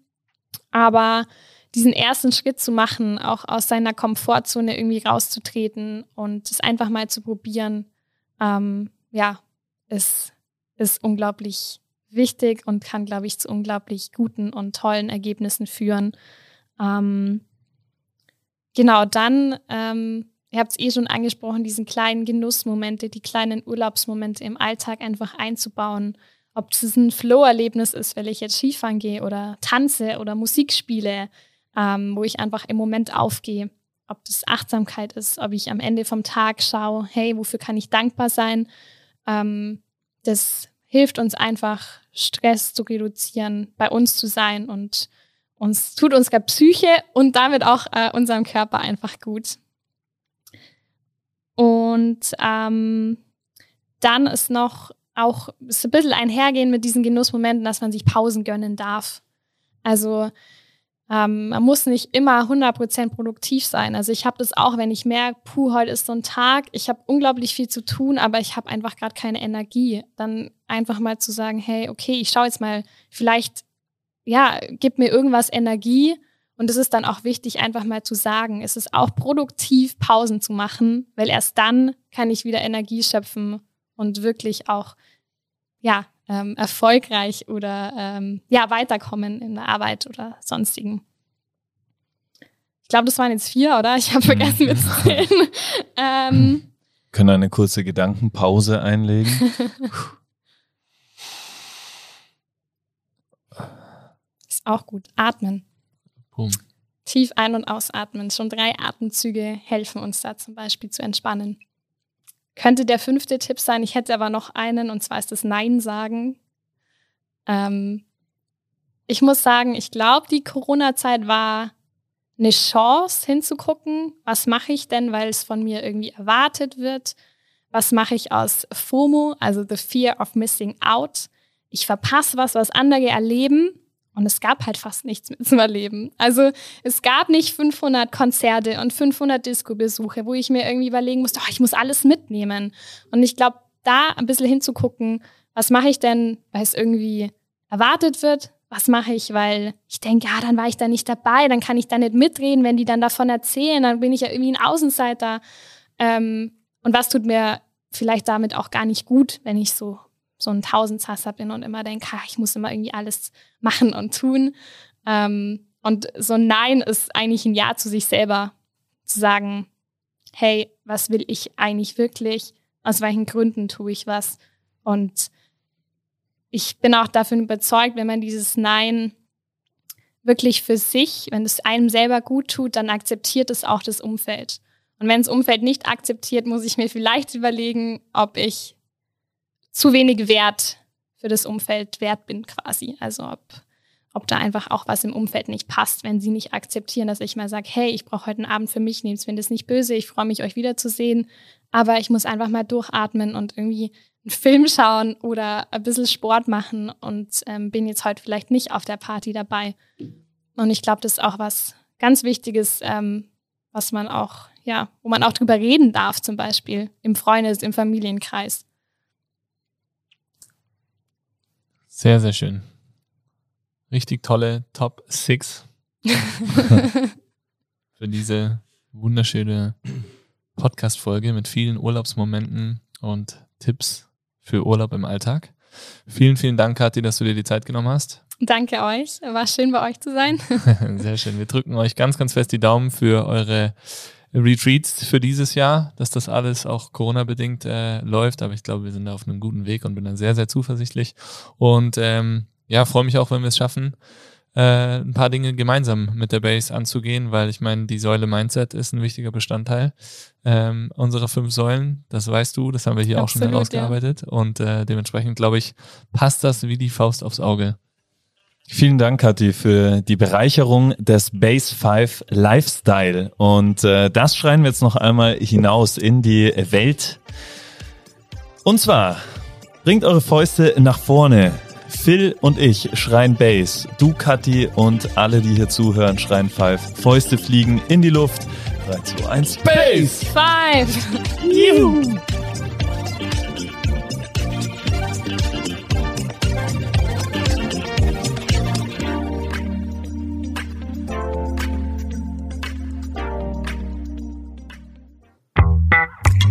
aber diesen ersten Schritt zu machen, auch aus seiner Komfortzone irgendwie rauszutreten und es einfach mal zu probieren, ähm, ja, ist, ist unglaublich wichtig und kann, glaube ich, zu unglaublich guten und tollen Ergebnissen führen. Ähm, genau, dann ähm, ihr habt es eh schon angesprochen, diesen kleinen Genussmomente, die kleinen Urlaubsmomente im Alltag einfach einzubauen ob es ein Flow-Erlebnis ist, weil ich jetzt Skifahren gehe oder tanze oder Musik spiele, ähm, wo ich einfach im Moment aufgehe. Ob das Achtsamkeit ist, ob ich am Ende vom Tag schaue, hey, wofür kann ich dankbar sein? Ähm, das hilft uns einfach, Stress zu reduzieren, bei uns zu sein und uns tut unserer Psyche und damit auch äh, unserem Körper einfach gut. Und ähm, dann ist noch auch ist ein bisschen einhergehen mit diesen Genussmomenten, dass man sich Pausen gönnen darf. Also ähm, man muss nicht immer 100% produktiv sein. Also ich habe das auch, wenn ich merke, puh, heute ist so ein Tag, ich habe unglaublich viel zu tun, aber ich habe einfach gerade keine Energie. Dann einfach mal zu sagen, hey, okay, ich schaue jetzt mal, vielleicht, ja, gib mir irgendwas Energie. Und es ist dann auch wichtig, einfach mal zu sagen, es ist auch produktiv, Pausen zu machen, weil erst dann kann ich wieder Energie schöpfen und wirklich auch, ja, ähm, erfolgreich oder ähm, ja, weiterkommen in der Arbeit oder sonstigen. Ich glaube, das waren jetzt vier, oder? Ich habe vergessen mitzuzählen. ähm, Können eine kurze Gedankenpause einlegen? Ist auch gut. Atmen. Boom. Tief ein- und ausatmen. Schon drei Atemzüge helfen uns da zum Beispiel zu entspannen. Könnte der fünfte Tipp sein. Ich hätte aber noch einen und zwar ist das Nein sagen. Ähm, ich muss sagen, ich glaube, die Corona-Zeit war eine Chance hinzugucken, was mache ich denn, weil es von mir irgendwie erwartet wird. Was mache ich aus FOMO, also the fear of missing out. Ich verpasse was, was andere erleben und es gab halt fast nichts mit zum Erleben. Also es gab nicht 500 Konzerte und 500 Disco-Besuche, wo ich mir irgendwie überlegen musste, oh, ich muss alles mitnehmen. Und ich glaube, da ein bisschen hinzugucken, was mache ich denn, weil es irgendwie erwartet wird? Was mache ich, weil ich denke, ja, dann war ich da nicht dabei, dann kann ich da nicht mitreden, wenn die dann davon erzählen, dann bin ich ja irgendwie ein Außenseiter. Ähm, und was tut mir vielleicht damit auch gar nicht gut, wenn ich so so ein Tausendsasser bin und immer denke, ich muss immer irgendwie alles machen und tun. Ähm, und so ein Nein ist eigentlich ein Ja zu sich selber. Zu sagen, hey, was will ich eigentlich wirklich? Aus welchen Gründen tue ich was? Und ich bin auch davon überzeugt, wenn man dieses Nein wirklich für sich, wenn es einem selber gut tut, dann akzeptiert es auch das Umfeld. Und wenn das Umfeld nicht akzeptiert, muss ich mir vielleicht überlegen, ob ich zu wenig Wert für das Umfeld wert bin quasi. Also ob, ob da einfach auch was im Umfeld nicht passt, wenn sie nicht akzeptieren, dass ich mal sage, hey, ich brauche heute einen Abend für mich, nehmt es nicht böse, ich freue mich, euch wiederzusehen, aber ich muss einfach mal durchatmen und irgendwie einen Film schauen oder ein bisschen Sport machen und ähm, bin jetzt heute vielleicht nicht auf der Party dabei. Und ich glaube, das ist auch was ganz Wichtiges, ähm, was man auch, ja, wo man auch drüber reden darf, zum Beispiel im Freundes-, im Familienkreis. Sehr, sehr schön. Richtig tolle Top 6 für diese wunderschöne Podcast-Folge mit vielen Urlaubsmomenten und Tipps für Urlaub im Alltag. Vielen, vielen Dank, Kathi, dass du dir die Zeit genommen hast. Danke euch. War schön bei euch zu sein. Sehr schön. Wir drücken euch ganz, ganz fest die Daumen für eure Retreats für dieses Jahr, dass das alles auch Corona-bedingt äh, läuft. Aber ich glaube, wir sind da auf einem guten Weg und bin da sehr, sehr zuversichtlich. Und ähm, ja, freue mich auch, wenn wir es schaffen, äh, ein paar Dinge gemeinsam mit der Base anzugehen, weil ich meine, die Säule Mindset ist ein wichtiger Bestandteil ähm, unserer fünf Säulen. Das weißt du, das haben wir hier Absolut, auch schon herausgearbeitet. Ja. Und äh, dementsprechend, glaube ich, passt das wie die Faust aufs Auge. Vielen Dank, Kathi, für die Bereicherung des Base 5 Lifestyle. Und äh, das schreien wir jetzt noch einmal hinaus in die Welt. Und zwar, bringt eure Fäuste nach vorne. Phil und ich schreien Base. Du, Kathi und alle, die hier zuhören, schreien 5. Fäuste fliegen in die Luft. 3, 2, 1, Base! 5! Juhu!